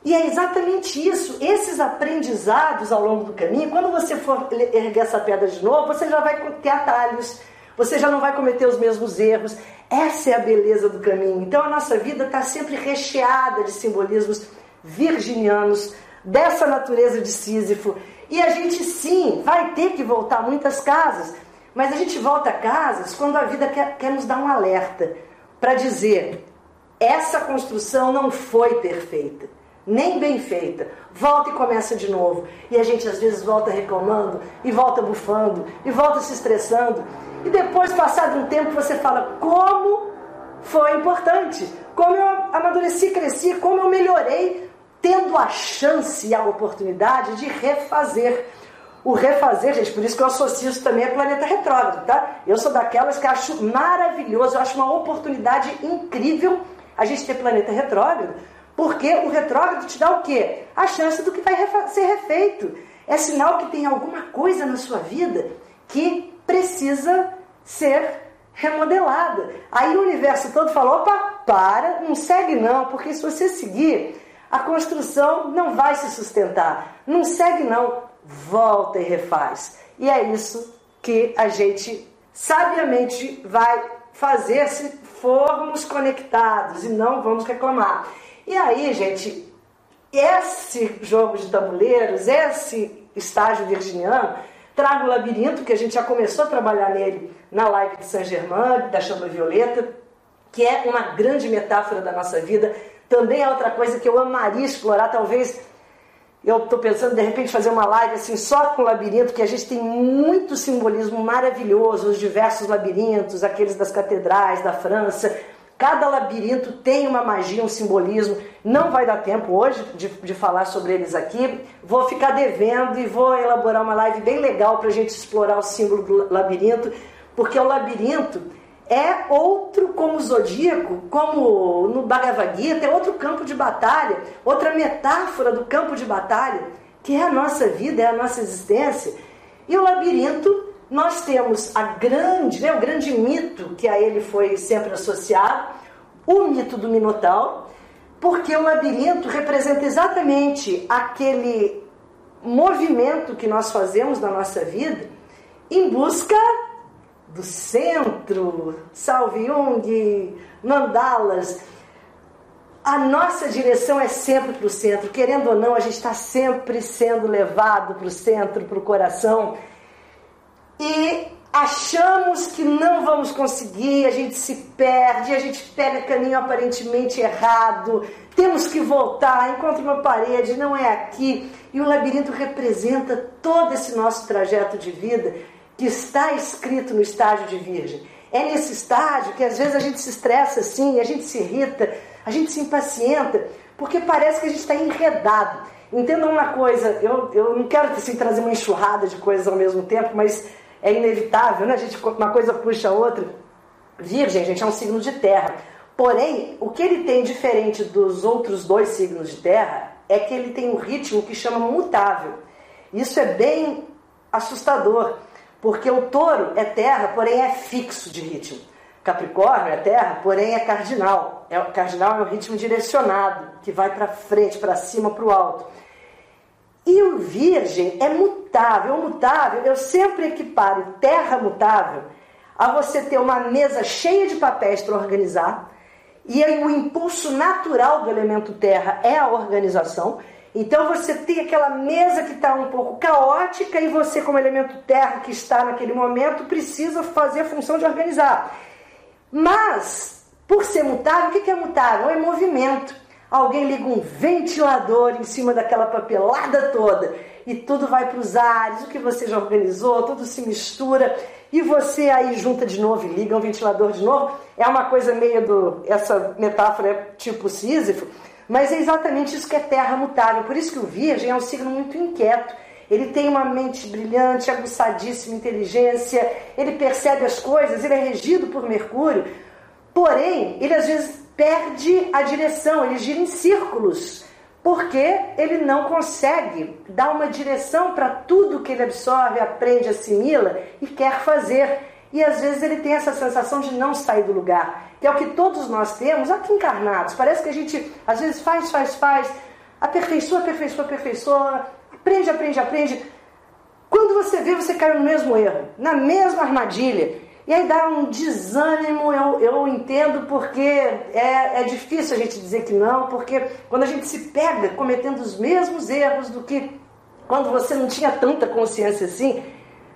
E é exatamente isso, esses aprendizados ao longo do caminho, quando você for erguer essa pedra de novo, você já vai ter atalhos, você já não vai cometer os mesmos erros. Essa é a beleza do caminho. Então a nossa vida está sempre recheada de simbolismos virginianos, dessa natureza de Sísifo. E a gente sim vai ter que voltar muitas casas, mas a gente volta a casas quando a vida quer, quer nos dar um alerta para dizer: essa construção não foi perfeita nem bem feita. Volta e começa de novo. E a gente às vezes volta reclamando, e volta bufando, e volta se estressando. E depois, passado um tempo, você fala: como foi importante, como eu amadureci, cresci, como eu melhorei, tendo a chance e a oportunidade de refazer. O refazer, gente, por isso que eu associo isso também a planeta retrógrado, tá? Eu sou daquelas que acho maravilhoso, eu acho uma oportunidade incrível a gente ter planeta retrógrado, porque o retrógrado te dá o quê? A chance do que vai ser refeito. É sinal que tem alguma coisa na sua vida que precisa ser remodelada. Aí o universo todo falou: opa, para, não segue não, porque se você seguir, a construção não vai se sustentar. Não segue não, volta e refaz. E é isso que a gente sabiamente vai fazer se formos conectados e não vamos reclamar. E aí, gente, esse jogo de tabuleiros, esse estágio virginiano, traga o labirinto, que a gente já começou a trabalhar nele na live de Saint Germain, da Chama Violeta, que é uma grande metáfora da nossa vida. Também é outra coisa que eu amaria explorar, talvez eu estou pensando de repente fazer uma live assim só com labirinto, que a gente tem muito simbolismo maravilhoso, os diversos labirintos, aqueles das catedrais da França, Cada labirinto tem uma magia, um simbolismo. Não vai dar tempo hoje de, de falar sobre eles aqui. Vou ficar devendo e vou elaborar uma live bem legal para a gente explorar o símbolo do labirinto, porque o labirinto é outro como o zodíaco, como no Bhagavad Gita, é outro campo de batalha, outra metáfora do campo de batalha, que é a nossa vida, é a nossa existência. E o labirinto, nós temos a grande, né, o grande mito que a ele foi sempre associado, o mito do Minotauro, porque o labirinto representa exatamente aquele movimento que nós fazemos na nossa vida em busca do centro, salve Jung, mandalas. A nossa direção é sempre para o centro, querendo ou não, a gente está sempre sendo levado para o centro, para o coração. E achamos que não vamos conseguir, a gente se perde, a gente pega caminho aparentemente errado, temos que voltar, encontra uma parede, não é aqui. E o labirinto representa todo esse nosso trajeto de vida que está escrito no estágio de virgem. É nesse estágio que às vezes a gente se estressa assim, a gente se irrita, a gente se impacienta, porque parece que a gente está enredado. Entendam uma coisa, eu, eu não quero assim, trazer uma enxurrada de coisas ao mesmo tempo, mas é inevitável, né? A gente, uma coisa puxa a outra. Virgem, gente, é um signo de terra. Porém, o que ele tem diferente dos outros dois signos de terra é que ele tem um ritmo que chama mutável. Isso é bem assustador. Porque o touro é terra, porém é fixo de ritmo. Capricórnio é terra, porém é cardinal. É, cardinal é o ritmo direcionado, que vai para frente, para cima, para o alto. E o virgem é mutável. O mutável, eu sempre equiparo terra mutável a você ter uma mesa cheia de papéis para organizar. E aí o impulso natural do elemento terra é a organização. Então você tem aquela mesa que está um pouco caótica e você, como elemento terra que está naquele momento, precisa fazer a função de organizar. Mas, por ser mutável, o que é mutável? É movimento. Alguém liga um ventilador em cima daquela papelada toda e tudo vai para os ares, o que você já organizou, tudo se mistura e você aí junta de novo e liga um ventilador de novo. É uma coisa meio do. Essa metáfora é tipo Sísifo mas é exatamente isso que é terra mutável. Por isso que o Virgem é um signo muito inquieto. Ele tem uma mente brilhante, aguçadíssima inteligência, ele percebe as coisas, ele é regido por Mercúrio. Porém, ele às vezes perde a direção, ele gira em círculos, porque ele não consegue dar uma direção para tudo que ele absorve, aprende, assimila e quer fazer. E às vezes ele tem essa sensação de não sair do lugar que é o que todos nós temos aqui encarnados. Parece que a gente às vezes faz, faz, faz, aperfeiçoa, aperfeiçoa, aperfeiçoa, aprende, aprende, aprende. Quando você vê, você cai no mesmo erro, na mesma armadilha. E aí dá um desânimo, eu, eu entendo, porque é, é difícil a gente dizer que não, porque quando a gente se pega cometendo os mesmos erros do que quando você não tinha tanta consciência assim,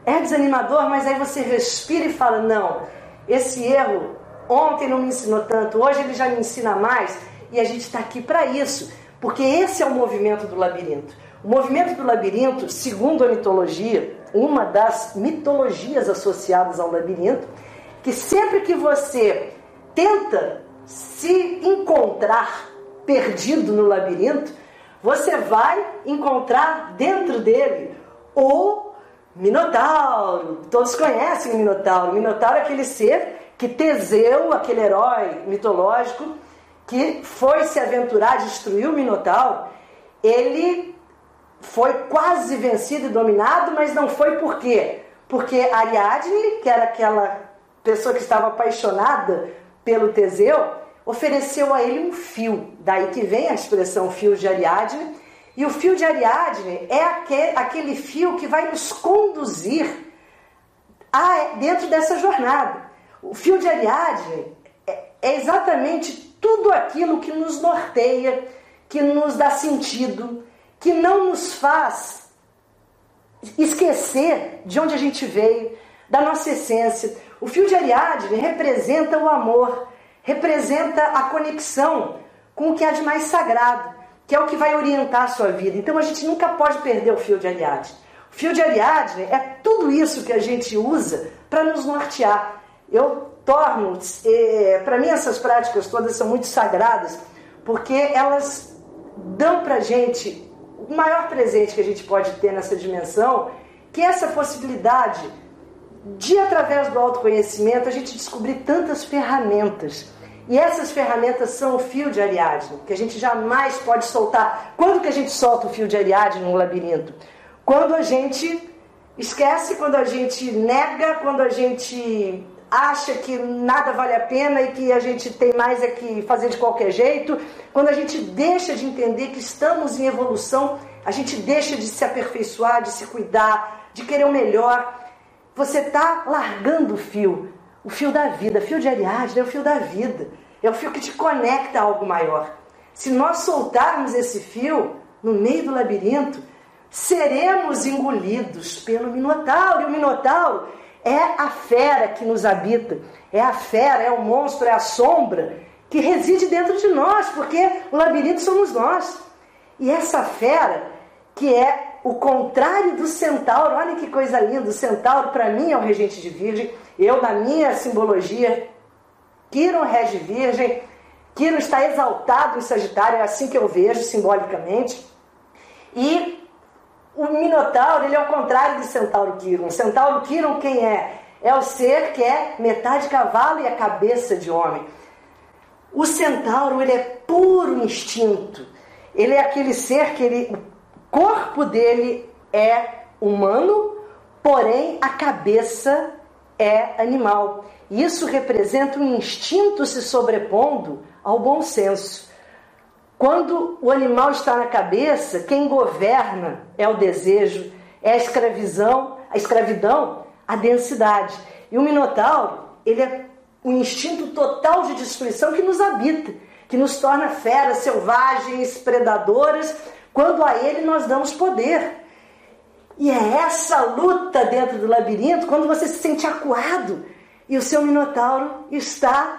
é desanimador, mas aí você respira e fala: não, esse erro Ontem não me ensinou tanto, hoje ele já me ensina mais e a gente está aqui para isso, porque esse é o movimento do labirinto. O movimento do labirinto, segundo a mitologia, uma das mitologias associadas ao labirinto, que sempre que você tenta se encontrar perdido no labirinto, você vai encontrar dentro dele o Minotauro. Todos conhecem o Minotauro. O Minotauro é aquele ser que Teseu, aquele herói mitológico, que foi se aventurar a destruir o Minotauro, ele foi quase vencido e dominado, mas não foi por quê? Porque Ariadne, que era aquela pessoa que estava apaixonada pelo Teseu, ofereceu a ele um fio. Daí que vem a expressão fio de Ariadne. E o fio de Ariadne é aquele, fio que vai nos conduzir dentro dessa jornada. O fio de Ariadne é, é exatamente tudo aquilo que nos norteia, que nos dá sentido, que não nos faz esquecer de onde a gente veio, da nossa essência. O fio de Ariadne representa o amor, representa a conexão com o que há de mais sagrado, que é o que vai orientar a sua vida. Então a gente nunca pode perder o fio de Ariadne. O fio de Ariadne é tudo isso que a gente usa para nos nortear eu torno, eh, para mim essas práticas todas são muito sagradas, porque elas dão para gente o maior presente que a gente pode ter nessa dimensão, que é essa possibilidade de através do autoconhecimento a gente descobrir tantas ferramentas. E essas ferramentas são o fio de Ariadne, que a gente jamais pode soltar. Quando que a gente solta o fio de Ariadne no labirinto? Quando a gente esquece, quando a gente nega, quando a gente acha que nada vale a pena e que a gente tem mais é que fazer de qualquer jeito, quando a gente deixa de entender que estamos em evolução, a gente deixa de se aperfeiçoar, de se cuidar, de querer o melhor, você está largando o fio, o fio da vida. Fio de Ariadne é o fio da vida, é o fio que te conecta a algo maior. Se nós soltarmos esse fio no meio do labirinto, seremos engolidos pelo Minotauro. E o Minotauro é a fera que nos habita, é a fera, é o monstro, é a sombra que reside dentro de nós, porque o labirinto somos nós. E essa fera, que é o contrário do centauro, olha que coisa linda, o centauro para mim é o regente de virgem, eu na minha simbologia, Quiron rege virgem, Quiron está exaltado em Sagitário, é assim que eu vejo simbolicamente, e o Minotauro, ele é o contrário do Centauro Quiron. Centauro Quiron quem é? É o ser que é metade cavalo e a cabeça de homem. O Centauro, ele é puro instinto. Ele é aquele ser que ele, o corpo dele é humano, porém a cabeça é animal. Isso representa um instinto se sobrepondo ao bom senso. Quando o animal está na cabeça, quem governa é o desejo, é a escravidão, a escravidão, a densidade. E o minotauro, ele é o instinto total de destruição que nos habita, que nos torna feras selvagens, predadoras, quando a ele nós damos poder. E é essa luta dentro do labirinto, quando você se sente acuado e o seu minotauro está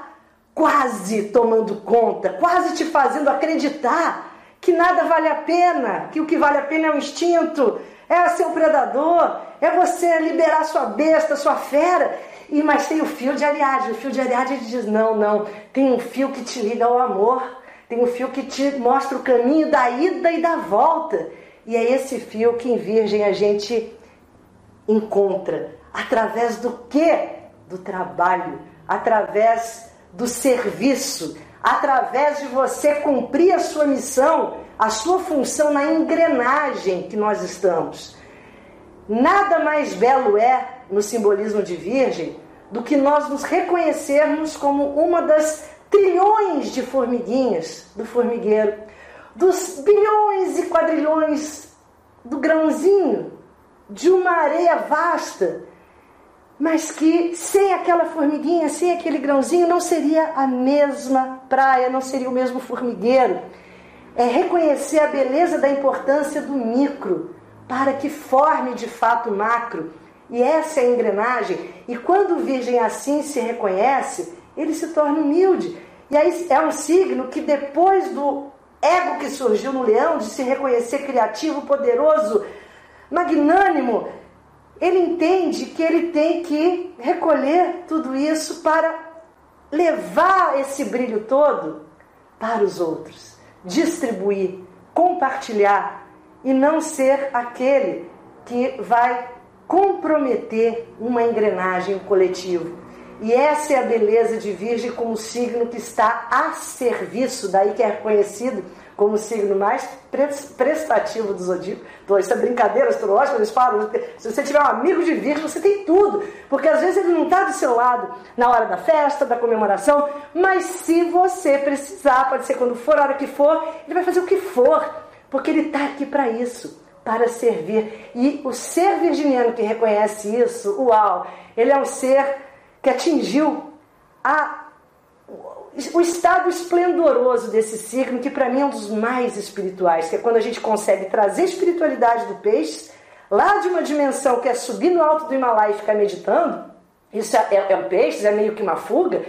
quase tomando conta, quase te fazendo acreditar que nada vale a pena, que o que vale a pena é o instinto, é ser um predador, é você liberar sua besta, sua fera. E mas tem o fio de Ariadne. O fio de Ariadne diz: não, não. Tem um fio que te liga ao amor. Tem um fio que te mostra o caminho da ida e da volta. E é esse fio que em Virgem a gente encontra. Através do quê? Do trabalho. Através do serviço, através de você cumprir a sua missão, a sua função na engrenagem que nós estamos. Nada mais belo é, no simbolismo de Virgem, do que nós nos reconhecermos como uma das trilhões de formiguinhas do formigueiro, dos bilhões e quadrilhões do grãozinho, de uma areia vasta mas que sem aquela formiguinha, sem aquele grãozinho, não seria a mesma praia, não seria o mesmo formigueiro. É reconhecer a beleza da importância do micro para que forme de fato o macro. E essa é a engrenagem. E quando o virgem assim se reconhece, ele se torna humilde. E aí é um signo que depois do ego que surgiu no leão, de se reconhecer criativo, poderoso, magnânimo, ele entende que ele tem que recolher tudo isso para levar esse brilho todo para os outros, distribuir, compartilhar e não ser aquele que vai comprometer uma engrenagem coletiva. E essa é a beleza de Virgem como signo que está a serviço, daí que é reconhecido como o signo mais prestativo do zodíaco. Então, isso é brincadeira astrológica, eles falam, se você tiver um amigo de virgem, você tem tudo, porque às vezes ele não está do seu lado na hora da festa, da comemoração, mas se você precisar, pode ser quando for, a hora que for, ele vai fazer o que for, porque ele está aqui para isso, para servir. E o ser virginiano que reconhece isso, uau, ele é um ser que atingiu a o estado esplendoroso desse signo, que para mim é um dos mais espirituais, que é quando a gente consegue trazer a espiritualidade do peixe lá de uma dimensão que é subir no alto do Himalaia e ficar meditando. Isso é, é, é um peixe, é meio que uma fuga.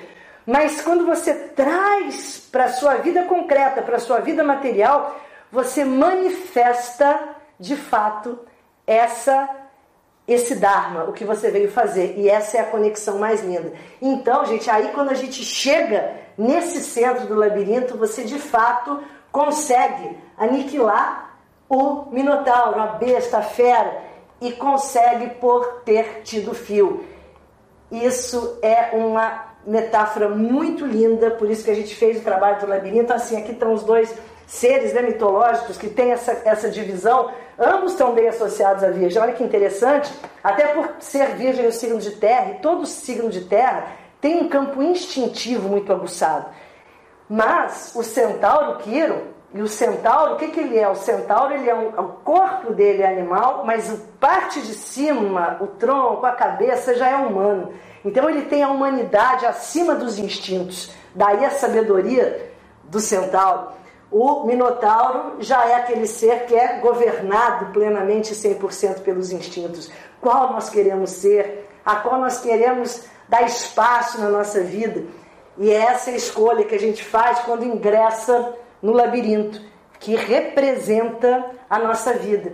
Mas quando você traz para a sua vida concreta, para a sua vida material, você manifesta de fato essa esse Dharma, o que você veio fazer. E essa é a conexão mais linda. Então, gente, aí quando a gente chega nesse centro do labirinto, você de fato consegue aniquilar o Minotauro, a besta, a fera, e consegue por ter tido fio. Isso é uma metáfora muito linda, por isso que a gente fez o trabalho do labirinto. Assim, aqui estão os dois seres né, mitológicos que têm essa, essa divisão, ambos estão bem associados à Virgem. Olha que interessante, até por ser Virgem o signo de terra, e todo signo de terra tem um campo instintivo muito aguçado. Mas o centauro Quiro, e o centauro, o que, que ele é? O centauro, ele é um, o corpo dele é animal, mas a parte de cima, o tronco, a cabeça já é humano. Então ele tem a humanidade acima dos instintos. Daí a sabedoria do centauro. O Minotauro já é aquele ser que é governado plenamente 100% pelos instintos. Qual nós queremos ser? A qual nós queremos dar espaço na nossa vida? E é essa escolha que a gente faz quando ingressa no labirinto, que representa a nossa vida.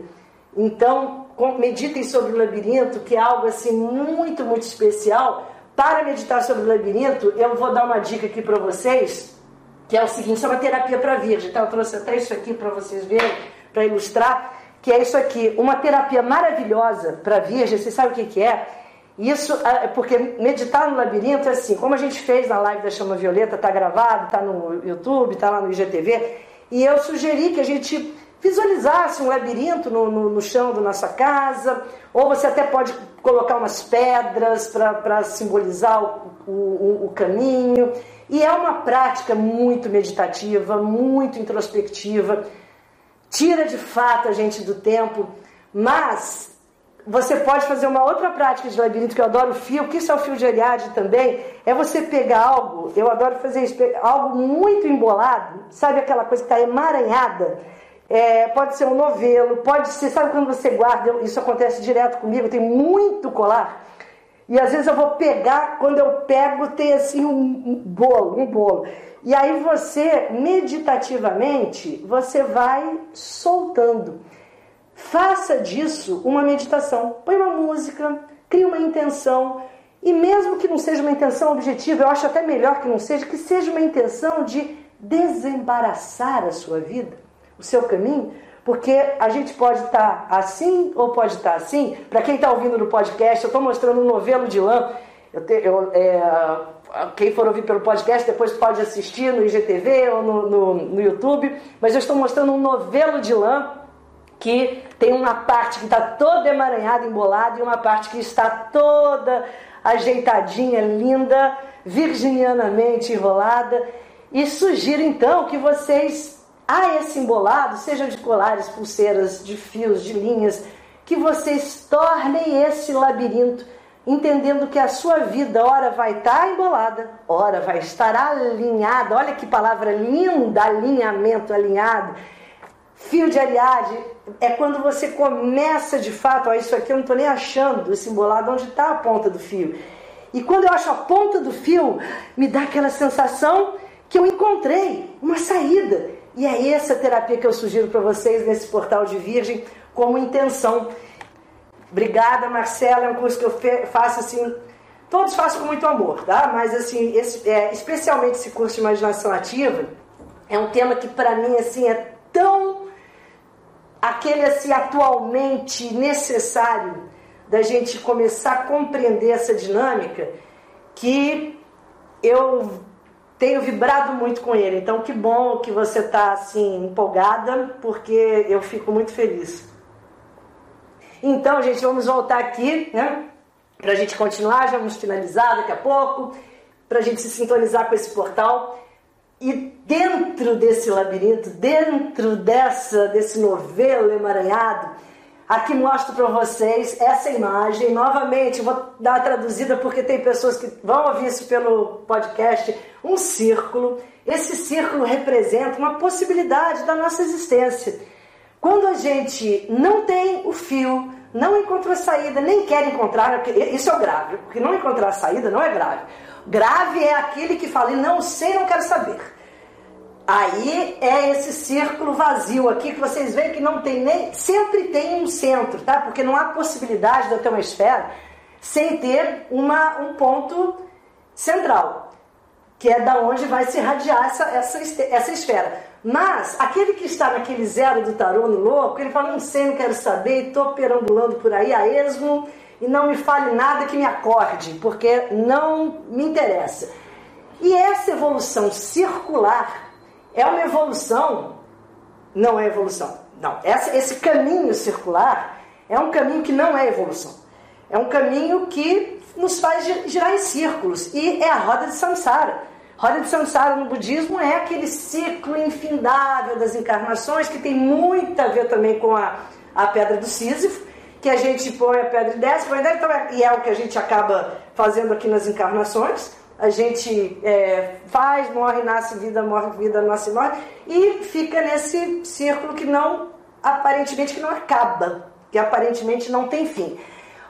Então, meditem sobre o labirinto, que é algo assim muito, muito especial. Para meditar sobre o labirinto, eu vou dar uma dica aqui para vocês que é o seguinte, é uma terapia para virgem. Então eu trouxe até isso aqui para vocês verem, para ilustrar, que é isso aqui, uma terapia maravilhosa para virgem. Vocês sabem o que, que é? Isso é porque meditar no labirinto é assim, como a gente fez na live da Chama Violeta, está gravado, está no YouTube, está lá no IGTV, e eu sugeri que a gente visualizasse um labirinto no, no, no chão da nossa casa, ou você até pode colocar umas pedras para simbolizar o, o, o caminho. E é uma prática muito meditativa, muito introspectiva, tira de fato a gente do tempo, mas você pode fazer uma outra prática de labirinto que eu adoro o fio, que isso é o fio de Ariadne também, é você pegar algo, eu adoro fazer isso, algo muito embolado, sabe aquela coisa que está emaranhada? É, pode ser um novelo, pode ser, sabe quando você guarda, isso acontece direto comigo, tem muito colar. E às vezes eu vou pegar, quando eu pego, tem assim um, bolo, um bolo. E aí você, meditativamente, você vai soltando. Faça disso uma meditação. Põe uma música, crie uma intenção. E mesmo que não seja uma intenção objetiva, eu acho até melhor que não seja, que seja uma intenção de desembaraçar a sua vida, o seu caminho, porque a gente pode estar tá assim ou pode estar tá assim. Para quem está ouvindo no podcast, eu estou mostrando um novelo de lã. Eu te, eu, é, quem for ouvir pelo podcast depois pode assistir no IGTV ou no, no, no YouTube. Mas eu estou mostrando um novelo de lã que tem uma parte que está toda emaranhada, embolada, e uma parte que está toda ajeitadinha, linda, virginianamente enrolada. E sugiro então que vocês a esse embolado, seja de colares, pulseiras, de fios, de linhas, que vocês tornem esse labirinto, entendendo que a sua vida, ora vai estar embolada, ora vai estar alinhada. Olha que palavra linda, alinhamento, alinhado. Fio de Ariadne é quando você começa de fato, ó, isso aqui eu não estou nem achando, esse embolado, onde está a ponta do fio. E quando eu acho a ponta do fio, me dá aquela sensação que eu encontrei uma saída. E é essa terapia que eu sugiro para vocês nesse portal de Virgem como intenção. Obrigada, Marcela. É um curso que eu faço assim. Todos faço com muito amor, tá? Mas assim, esse, é, especialmente esse curso de imaginação ativa é um tema que para mim assim é tão aquele assim atualmente necessário da gente começar a compreender essa dinâmica que eu tenho vibrado muito com ele. Então, que bom que você está assim empolgada, porque eu fico muito feliz. Então, gente, vamos voltar aqui, né? Para a gente continuar, já vamos finalizar daqui a pouco, para a gente se sintonizar com esse portal. E dentro desse labirinto, dentro dessa desse novelo emaranhado, Aqui mostro para vocês essa imagem. Novamente, vou dar a traduzida porque tem pessoas que vão ouvir isso pelo podcast. Um círculo. Esse círculo representa uma possibilidade da nossa existência. Quando a gente não tem o fio, não encontrou saída, nem quer encontrar, isso é grave, porque não encontrar saída não é grave. Grave é aquele que fala, não sei, não quero saber. Aí é esse círculo vazio aqui que vocês veem que não tem nem. Sempre tem um centro, tá? Porque não há possibilidade de eu ter uma esfera sem ter uma, um ponto central, que é da onde vai se irradiar essa, essa, essa esfera. Mas aquele que está naquele zero do tarô no louco, ele fala: não sei, não quero saber, estou perambulando por aí a esmo e não me fale nada que me acorde, porque não me interessa. E essa evolução circular é uma evolução, não é evolução, não. Essa, esse caminho circular é um caminho que não é evolução. É um caminho que nos faz girar em círculos e é a roda de samsara. Roda de samsara no budismo é aquele ciclo infindável das encarnações que tem muito a ver também com a, a pedra do Sísifo, que a gente põe a pedra e desce, põe então, é, e é o que a gente acaba fazendo aqui nas encarnações. A gente é, faz, morre, nasce, vida, morre, vida, nasce, morre, e fica nesse círculo que não, aparentemente, que não acaba, que aparentemente não tem fim.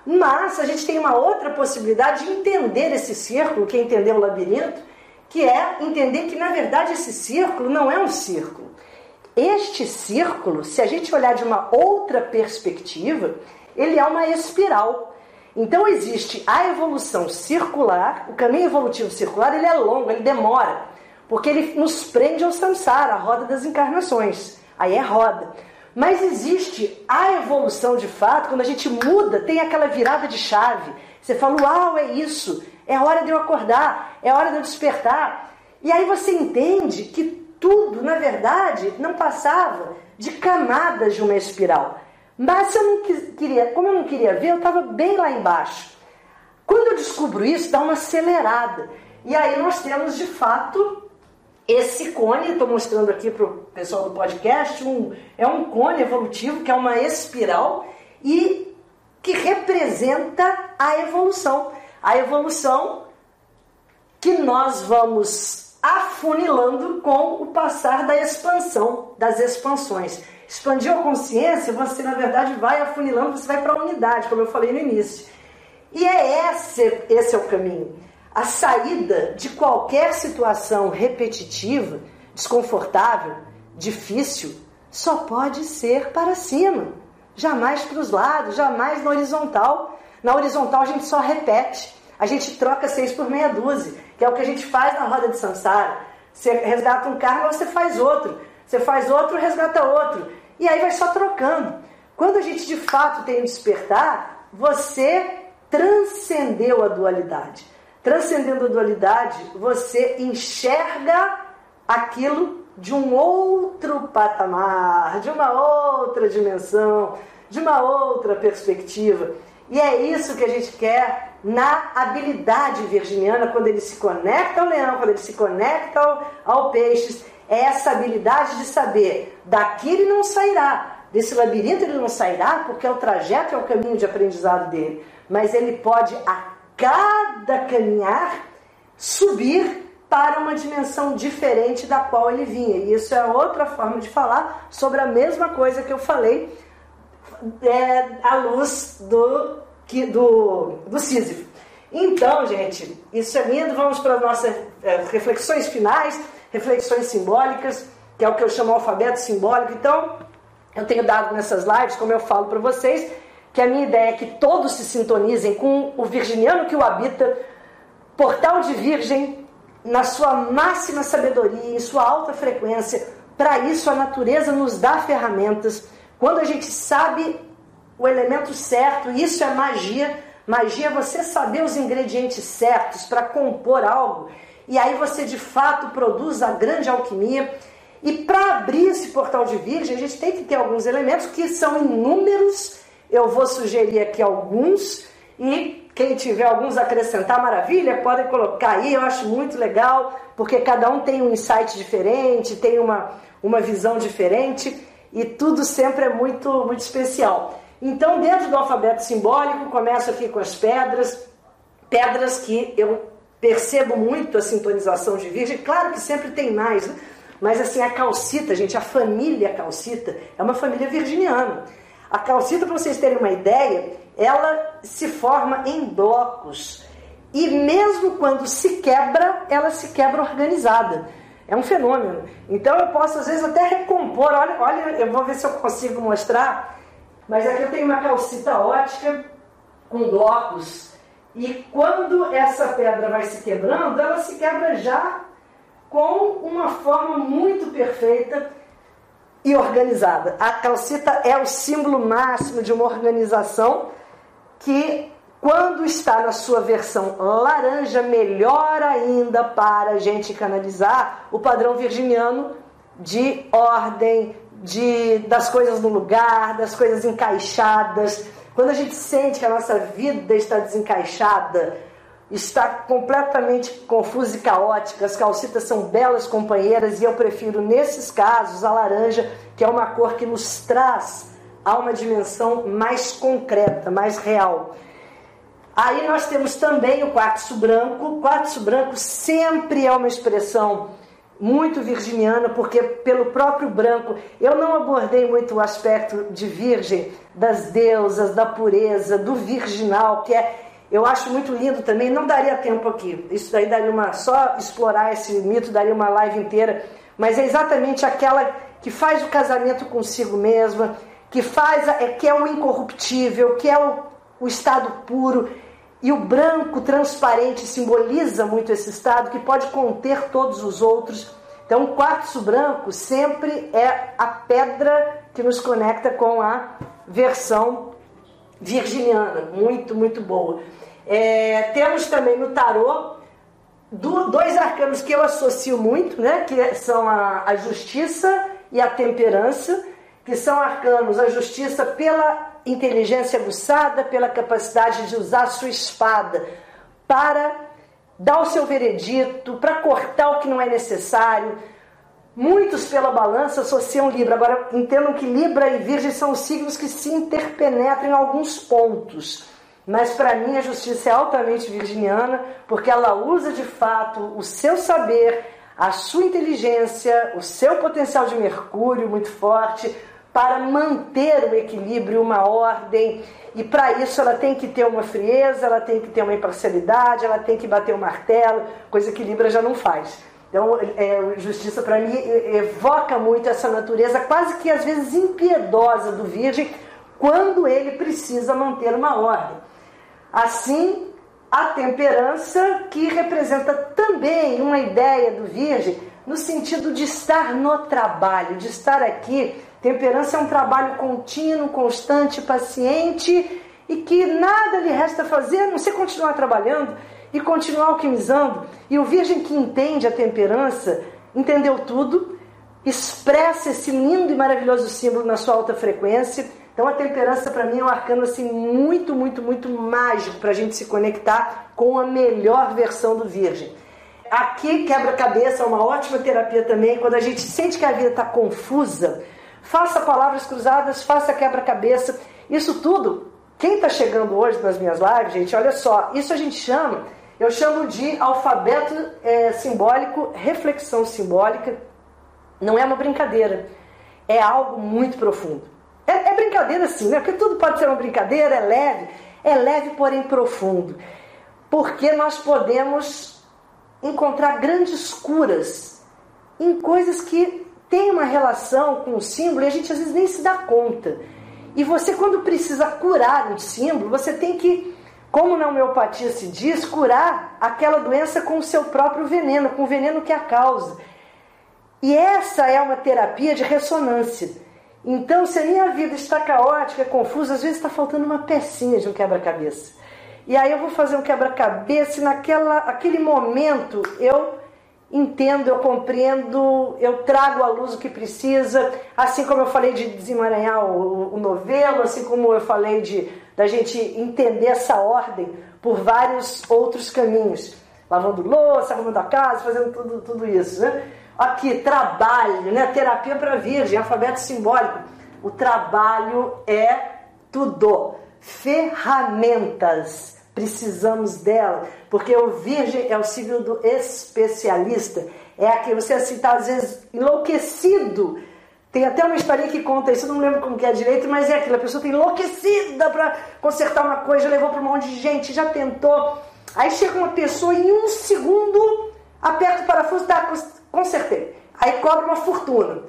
Mas a gente tem uma outra possibilidade de entender esse círculo, que é entender o labirinto, que é entender que na verdade esse círculo não é um círculo. Este círculo, se a gente olhar de uma outra perspectiva, ele é uma espiral. Então existe a evolução circular, o caminho evolutivo circular, ele é longo, ele demora, porque ele nos prende ao samsara, a roda das encarnações. Aí é roda. Mas existe a evolução de fato, quando a gente muda, tem aquela virada de chave. Você fala, uau, é isso, é hora de eu acordar, é hora de eu despertar. E aí você entende que tudo, na verdade, não passava de camadas de uma espiral. Mas eu não queria, como eu não queria ver, eu estava bem lá embaixo. Quando eu descubro isso, dá uma acelerada. E aí nós temos de fato esse cone, estou mostrando aqui para o pessoal do podcast, um, é um cone evolutivo que é uma espiral e que representa a evolução. A evolução que nós vamos afunilando com o passar da expansão, das expansões. Expandiu a consciência, você na verdade vai afunilando, você vai para a unidade, como eu falei no início. E é esse, esse é o caminho. A saída de qualquer situação repetitiva, desconfortável, difícil, só pode ser para cima, jamais para os lados, jamais na horizontal. Na horizontal a gente só repete, a gente troca seis por meia dúzia, que é o que a gente faz na roda de Sansara. Você resgata um carro, você faz outro. Você faz outro, resgata outro. E aí vai só trocando. Quando a gente de fato tem um despertar, você transcendeu a dualidade. Transcendendo a dualidade, você enxerga aquilo de um outro patamar, de uma outra dimensão, de uma outra perspectiva. E é isso que a gente quer na habilidade virginiana, quando ele se conecta ao leão, quando ele se conecta ao, ao peixes é essa habilidade de saber daqui ele não sairá, desse labirinto ele não sairá, porque é o trajeto, é o caminho de aprendizado dele. Mas ele pode, a cada caminhar, subir para uma dimensão diferente da qual ele vinha. E isso é outra forma de falar sobre a mesma coisa que eu falei é, à luz do, do, do Sísifo. Então, gente, isso é lindo. Vamos para as nossas é, reflexões finais reflexões simbólicas, que é o que eu chamo alfabeto simbólico. Então, eu tenho dado nessas lives, como eu falo para vocês, que a minha ideia é que todos se sintonizem com o virginiano que o habita, portal de Virgem, na sua máxima sabedoria, em sua alta frequência. Para isso, a natureza nos dá ferramentas. Quando a gente sabe o elemento certo, isso é magia. Magia é você saber os ingredientes certos para compor algo e aí você de fato produz a grande alquimia. E para abrir esse portal de Virgem, a gente tem que ter alguns elementos que são inúmeros. Eu vou sugerir aqui alguns e quem tiver alguns a acrescentar, maravilha, podem colocar aí, eu acho muito legal, porque cada um tem um insight diferente, tem uma, uma visão diferente e tudo sempre é muito, muito especial. Então, dentro do alfabeto simbólico, começo aqui com as pedras, pedras que eu percebo muito a sintonização de virgem. Claro que sempre tem mais, né? mas assim, a calcita, gente, a família calcita é uma família virginiana. A calcita, para vocês terem uma ideia, ela se forma em blocos. E mesmo quando se quebra, ela se quebra organizada. É um fenômeno. Então eu posso, às vezes, até recompor. Olha, olha eu vou ver se eu consigo mostrar. Mas aqui eu tenho uma calcita ótica com blocos e quando essa pedra vai se quebrando, ela se quebra já com uma forma muito perfeita e organizada. A calcita é o símbolo máximo de uma organização que Quando está na sua versão laranja, melhor ainda para a gente canalizar o padrão virginiano de ordem, de das coisas no lugar, das coisas encaixadas. Quando a gente sente que a nossa vida está desencaixada, está completamente confusa e caótica, as calcitas são belas companheiras e eu prefiro nesses casos a laranja, que é uma cor que nos traz a uma dimensão mais concreta, mais real. Aí nós temos também o quartzo branco. Quartzo branco sempre é uma expressão muito virginiana, porque pelo próprio branco, eu não abordei muito o aspecto de virgem, das deusas, da pureza, do virginal, que é, eu acho muito lindo também, não daria tempo aqui, isso daí daria uma, só explorar esse mito daria uma live inteira, mas é exatamente aquela que faz o casamento consigo mesma, que faz, é, que é o incorruptível, que é o, o estado puro, e o branco transparente simboliza muito esse estado que pode conter todos os outros. Então, o quartzo branco sempre é a pedra que nos conecta com a versão virginiana, muito, muito boa. É, temos também no tarô do, dois arcanos que eu associo muito, né, que são a, a justiça e a temperança, que são arcanos a justiça pela inteligência aguçada, pela capacidade de usar a sua espada para dar o seu veredito, para cortar o que não é necessário. Muitos pela balança associam Libra. Agora, entendam que Libra e Virgem são os signos que se interpenetram em alguns pontos. Mas para mim a justiça é altamente virginiana, porque ela usa de fato o seu saber, a sua inteligência, o seu potencial de Mercúrio muito forte, para manter o equilíbrio, uma ordem. E para isso ela tem que ter uma frieza, ela tem que ter uma imparcialidade, ela tem que bater o martelo, coisa que Libra já não faz. Então, é, justiça para mim evoca muito essa natureza quase que às vezes impiedosa do Virgem quando ele precisa manter uma ordem. Assim, a temperança, que representa também uma ideia do Virgem no sentido de estar no trabalho, de estar aqui Temperança é um trabalho contínuo, constante, paciente e que nada lhe resta fazer a não ser continuar trabalhando e continuar alquimizando. E o Virgem que entende a temperança entendeu tudo, expressa esse lindo e maravilhoso símbolo na sua alta frequência. Então a temperança para mim é um arcano assim muito, muito, muito mágico para a gente se conectar com a melhor versão do Virgem. Aqui quebra-cabeça é uma ótima terapia também quando a gente sente que a vida está confusa faça palavras cruzadas, faça quebra-cabeça. Isso tudo, quem está chegando hoje nas minhas lives, gente, olha só, isso a gente chama, eu chamo de alfabeto é, simbólico, reflexão simbólica. Não é uma brincadeira, é algo muito profundo. É, é brincadeira sim, né? Porque tudo pode ser uma brincadeira, é leve, é leve, porém profundo. Porque nós podemos encontrar grandes curas em coisas que tem uma relação com o símbolo e a gente às vezes nem se dá conta. E você, quando precisa curar um símbolo, você tem que, como na homeopatia se diz, curar aquela doença com o seu próprio veneno, com o veneno que a causa. E essa é uma terapia de ressonância. Então, se a minha vida está caótica, confusa, às vezes está faltando uma pecinha de um quebra-cabeça. E aí eu vou fazer um quebra-cabeça e naquela aquele momento eu entendo, eu compreendo, eu trago à luz o que precisa, assim como eu falei de desemaranhar o, o novelo, assim como eu falei de da gente entender essa ordem por vários outros caminhos, lavando louça, arrumando a casa, fazendo tudo, tudo isso, né? Aqui, trabalho, né? Terapia para virgem, alfabeto simbólico. O trabalho é tudo. Ferramentas Precisamos dela, porque o virgem é o signo do especialista. É aquele, você assim está às vezes enlouquecido. Tem até uma historinha que conta isso, não lembro como que é direito, mas é aquilo, a pessoa está enlouquecida para consertar uma coisa, levou para um monte de gente, já tentou. Aí chega uma pessoa em um segundo aperta o parafuso, tá, consertei. Aí cobra uma fortuna.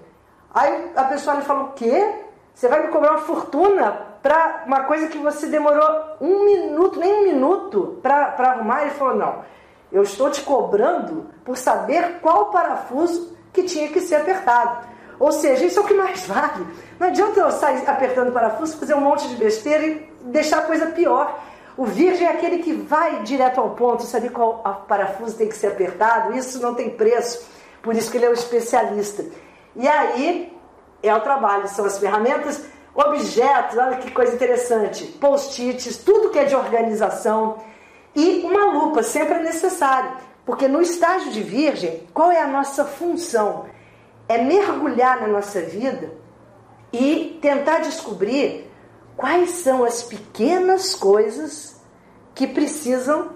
Aí a pessoa lhe fala, o quê? Você vai me cobrar uma fortuna para uma coisa que você demorou um minuto, nem um minuto para arrumar. Ele falou: Não, eu estou te cobrando por saber qual parafuso que tinha que ser apertado. Ou seja, isso é o que mais vale. Não adianta eu sair apertando parafuso, fazer um monte de besteira e deixar a coisa pior. O virgem é aquele que vai direto ao ponto, sabe qual parafuso tem que ser apertado, isso não tem preço, por isso que ele é o especialista. E aí é o trabalho, são as ferramentas, objetos, olha que coisa interessante, post-its, tudo que é de organização e uma lupa, sempre é necessário, porque no estágio de virgem, qual é a nossa função? É mergulhar na nossa vida e tentar descobrir quais são as pequenas coisas que precisam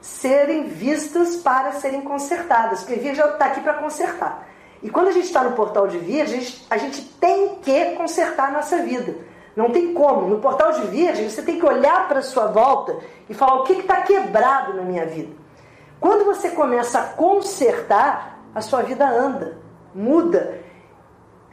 serem vistas para serem consertadas, porque Virgem está aqui para consertar. E quando a gente está no portal de Virgem, a gente tem que consertar a nossa vida. Não tem como. No portal de Virgem, você tem que olhar para a sua volta e falar o que está quebrado na minha vida. Quando você começa a consertar, a sua vida anda, muda.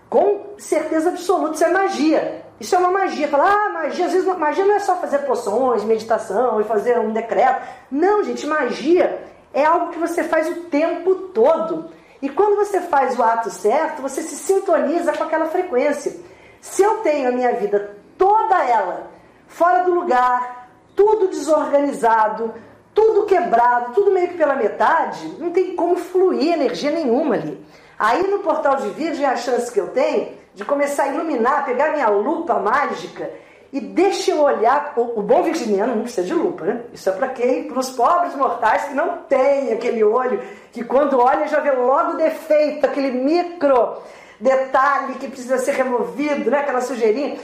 Com certeza absoluta, isso é magia. Isso é uma magia. Fala, ah, magia, às vezes magia não é só fazer poções, meditação e fazer um decreto. Não, gente, magia é algo que você faz o tempo todo. E quando você faz o ato certo, você se sintoniza com aquela frequência. Se eu tenho a minha vida toda ela fora do lugar, tudo desorganizado, tudo quebrado, tudo meio que pela metade, não tem como fluir energia nenhuma ali. Aí no portal de Virgem a chance que eu tenho de começar a iluminar, pegar minha lupa mágica e deixa eu olhar. O, o bom virginiano não precisa de lupa, né? Isso é para quem? Para os pobres mortais que não têm aquele olho, que quando olha já vê logo o defeito, aquele micro detalhe que precisa ser removido, né? aquela sujeirinha.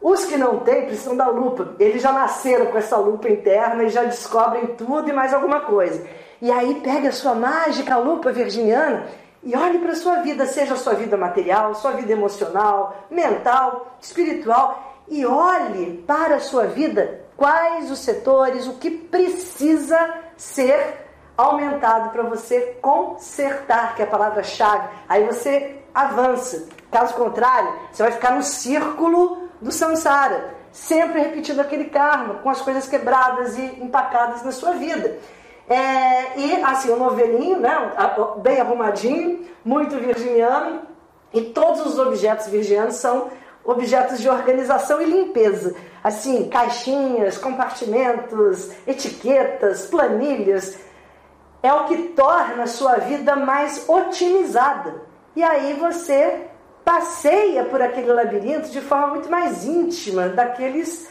Os que não têm precisam da lupa. Eles já nasceram com essa lupa interna e já descobrem tudo e mais alguma coisa. E aí pega a sua mágica lupa virginiana e olhe para a sua vida, seja a sua vida material, sua vida emocional, mental, espiritual, e olhe para a sua vida quais os setores, o que precisa ser aumentado para você consertar, que é a palavra-chave. Aí você avança. Caso contrário, você vai ficar no círculo do samsara, sempre repetindo aquele karma, com as coisas quebradas e empacadas na sua vida. É, e assim, o novelinho, né, bem arrumadinho, muito virginiano, e todos os objetos virginianos são objetos de organização e limpeza. Assim, caixinhas, compartimentos, etiquetas, planilhas. É o que torna a sua vida mais otimizada. E aí você passeia por aquele labirinto de forma muito mais íntima, daqueles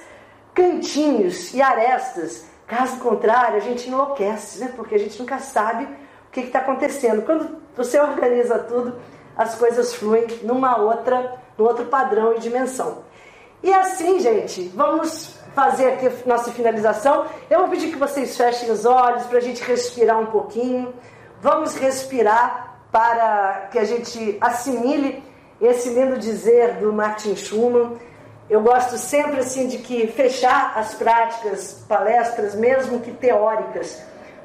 cantinhos e arestas Caso contrário, a gente enlouquece, né? porque a gente nunca sabe o que está acontecendo. Quando você organiza tudo, as coisas fluem numa outra, num outro padrão e dimensão. E assim, gente, vamos fazer aqui a nossa finalização. Eu vou pedir que vocês fechem os olhos para a gente respirar um pouquinho. Vamos respirar para que a gente assimile esse lindo dizer do Martin Schumann eu gosto sempre assim de que fechar as práticas, palestras, mesmo que teóricas,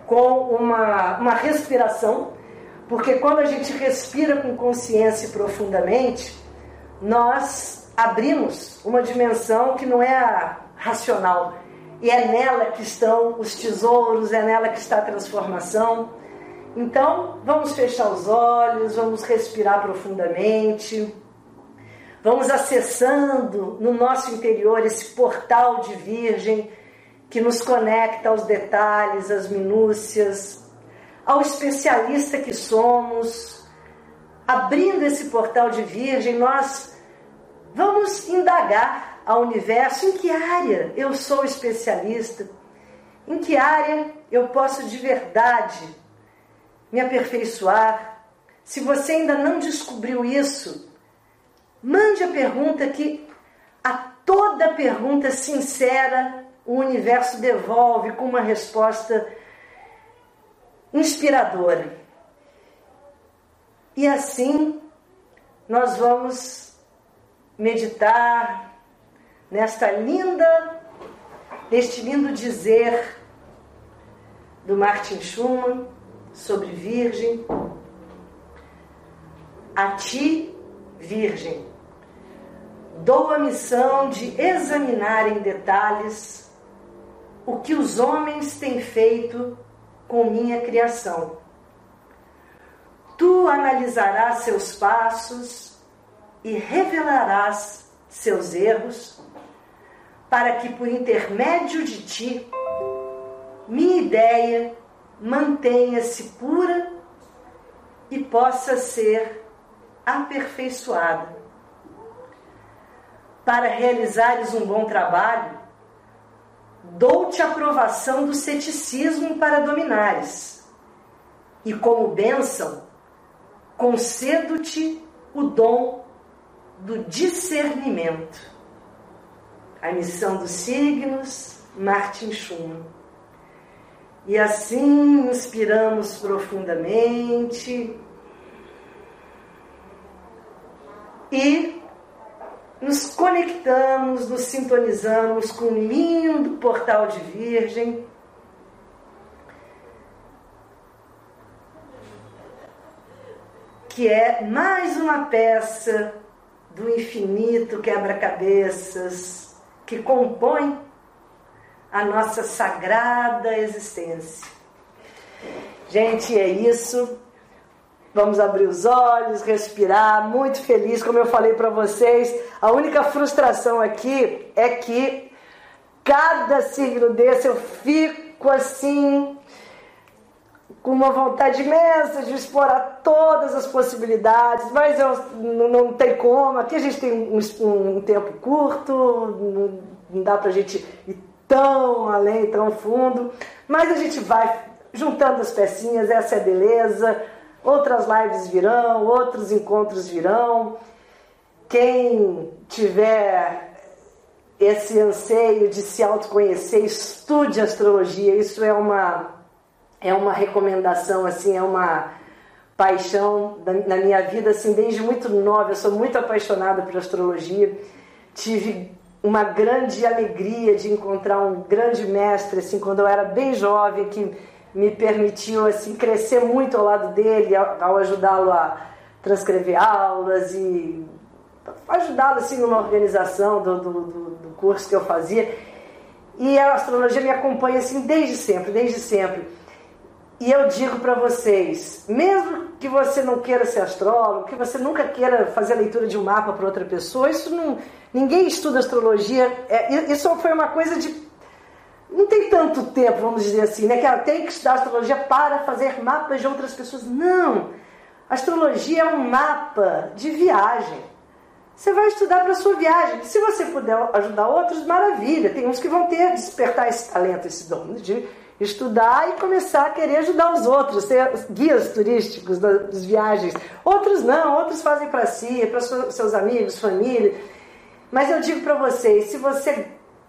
com uma, uma respiração, porque quando a gente respira com consciência profundamente, nós abrimos uma dimensão que não é a racional, e é nela que estão os tesouros, é nela que está a transformação. Então, vamos fechar os olhos, vamos respirar profundamente. Vamos acessando no nosso interior esse portal de Virgem que nos conecta aos detalhes, às minúcias, ao especialista que somos. Abrindo esse portal de Virgem, nós vamos indagar ao universo em que área eu sou especialista, em que área eu posso de verdade me aperfeiçoar. Se você ainda não descobriu isso, Mande a pergunta que a toda pergunta sincera o universo devolve com uma resposta inspiradora. E assim nós vamos meditar nesta linda, neste lindo dizer do Martin Schumann sobre Virgem. A ti, Virgem, dou a missão de examinar em detalhes o que os homens têm feito com minha criação. Tu analisarás seus passos e revelarás seus erros, para que por intermédio de ti, minha ideia mantenha-se pura e possa ser aperfeiçoada. Para realizares um bom trabalho, dou-te aprovação do ceticismo para dominares, e como bênção, concedo-te o dom do discernimento. A missão dos signos, Martin Schumann. E assim inspiramos profundamente e nos conectamos, nos sintonizamos com o lindo portal de Virgem. Que é mais uma peça do infinito quebra-cabeças que compõe a nossa sagrada existência. Gente, é isso. Vamos abrir os olhos, respirar, muito feliz, como eu falei para vocês. A única frustração aqui é que cada signo desse eu fico assim com uma vontade imensa de explorar todas as possibilidades, mas eu não, não tem como. Aqui a gente tem um, um tempo curto, não, não dá para a gente ir tão além, tão fundo, mas a gente vai juntando as pecinhas, essa é a beleza. Outras lives virão, outros encontros virão. Quem tiver esse anseio de se autoconhecer, estude astrologia. Isso é uma é uma recomendação assim, é uma paixão da, na minha vida assim desde muito nova. Eu sou muito apaixonada por astrologia. Tive uma grande alegria de encontrar um grande mestre assim quando eu era bem jovem que me permitiu assim crescer muito ao lado dele, ao, ao ajudá-lo a transcrever aulas e ajudá-lo assim numa organização do, do, do, curso que eu fazia. E a astrologia me acompanha assim desde sempre, desde sempre. E eu digo para vocês, mesmo que você não queira ser astrólogo, que você nunca queira fazer a leitura de um mapa para outra pessoa, isso não, ninguém estuda astrologia. É, isso foi uma coisa de não tem tanto tempo, vamos dizer assim, né? Que ela tem que estudar astrologia para fazer mapas de outras pessoas. Não! Astrologia é um mapa de viagem. Você vai estudar para sua viagem. Se você puder ajudar outros, maravilha. Tem uns que vão ter despertar esse talento, esse dom de estudar e começar a querer ajudar os outros, ser guias turísticos das viagens. Outros não, outros fazem para si, para seus amigos, família. Mas eu digo para vocês, se você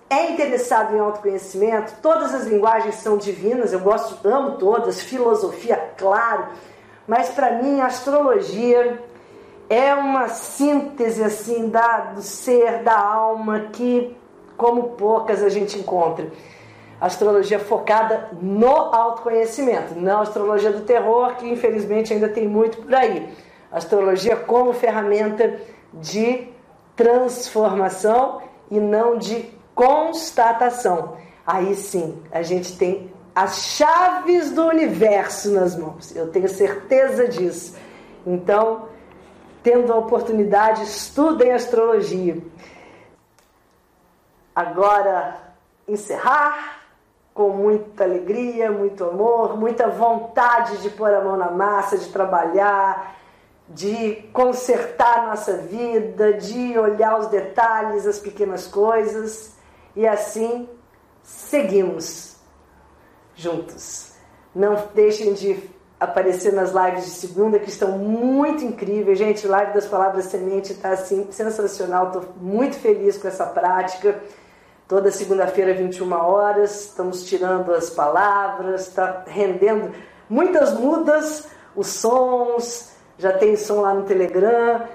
é interessado em autoconhecimento, todas as linguagens são divinas, eu gosto, amo todas, filosofia, claro, mas para mim astrologia é uma síntese assim da, do ser, da alma, que como poucas a gente encontra. Astrologia focada no autoconhecimento, não astrologia do terror, que infelizmente ainda tem muito por aí. Astrologia como ferramenta de transformação e não de constatação. Aí sim, a gente tem as chaves do universo nas mãos. Eu tenho certeza disso. Então, tendo a oportunidade, estudem astrologia. Agora, encerrar com muita alegria, muito amor, muita vontade de pôr a mão na massa, de trabalhar, de consertar nossa vida, de olhar os detalhes, as pequenas coisas e assim seguimos juntos. Não deixem de aparecer nas lives de segunda que estão muito incríveis. Gente, live das palavras semente está assim sensacional. Estou muito feliz com essa prática. Toda segunda-feira, 21 horas, estamos tirando as palavras, está rendendo muitas mudas, os sons, já tem som lá no Telegram.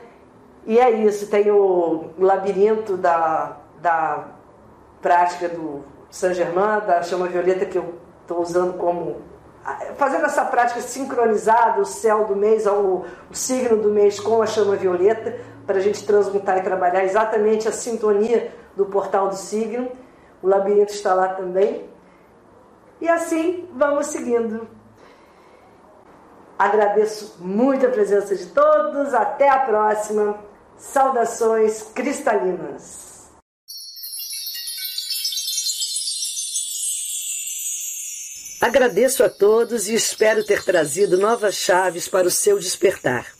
E é isso, tem o labirinto da, da prática do Saint Germain, da chama violeta, que eu estou usando como. fazendo essa prática sincronizada, o céu do mês, o, o signo do mês com a chama violeta, para a gente transmutar e trabalhar exatamente a sintonia do portal do signo. O labirinto está lá também. E assim vamos seguindo. Agradeço muito a presença de todos. Até a próxima. Saudações cristalinas. Agradeço a todos e espero ter trazido novas chaves para o seu despertar.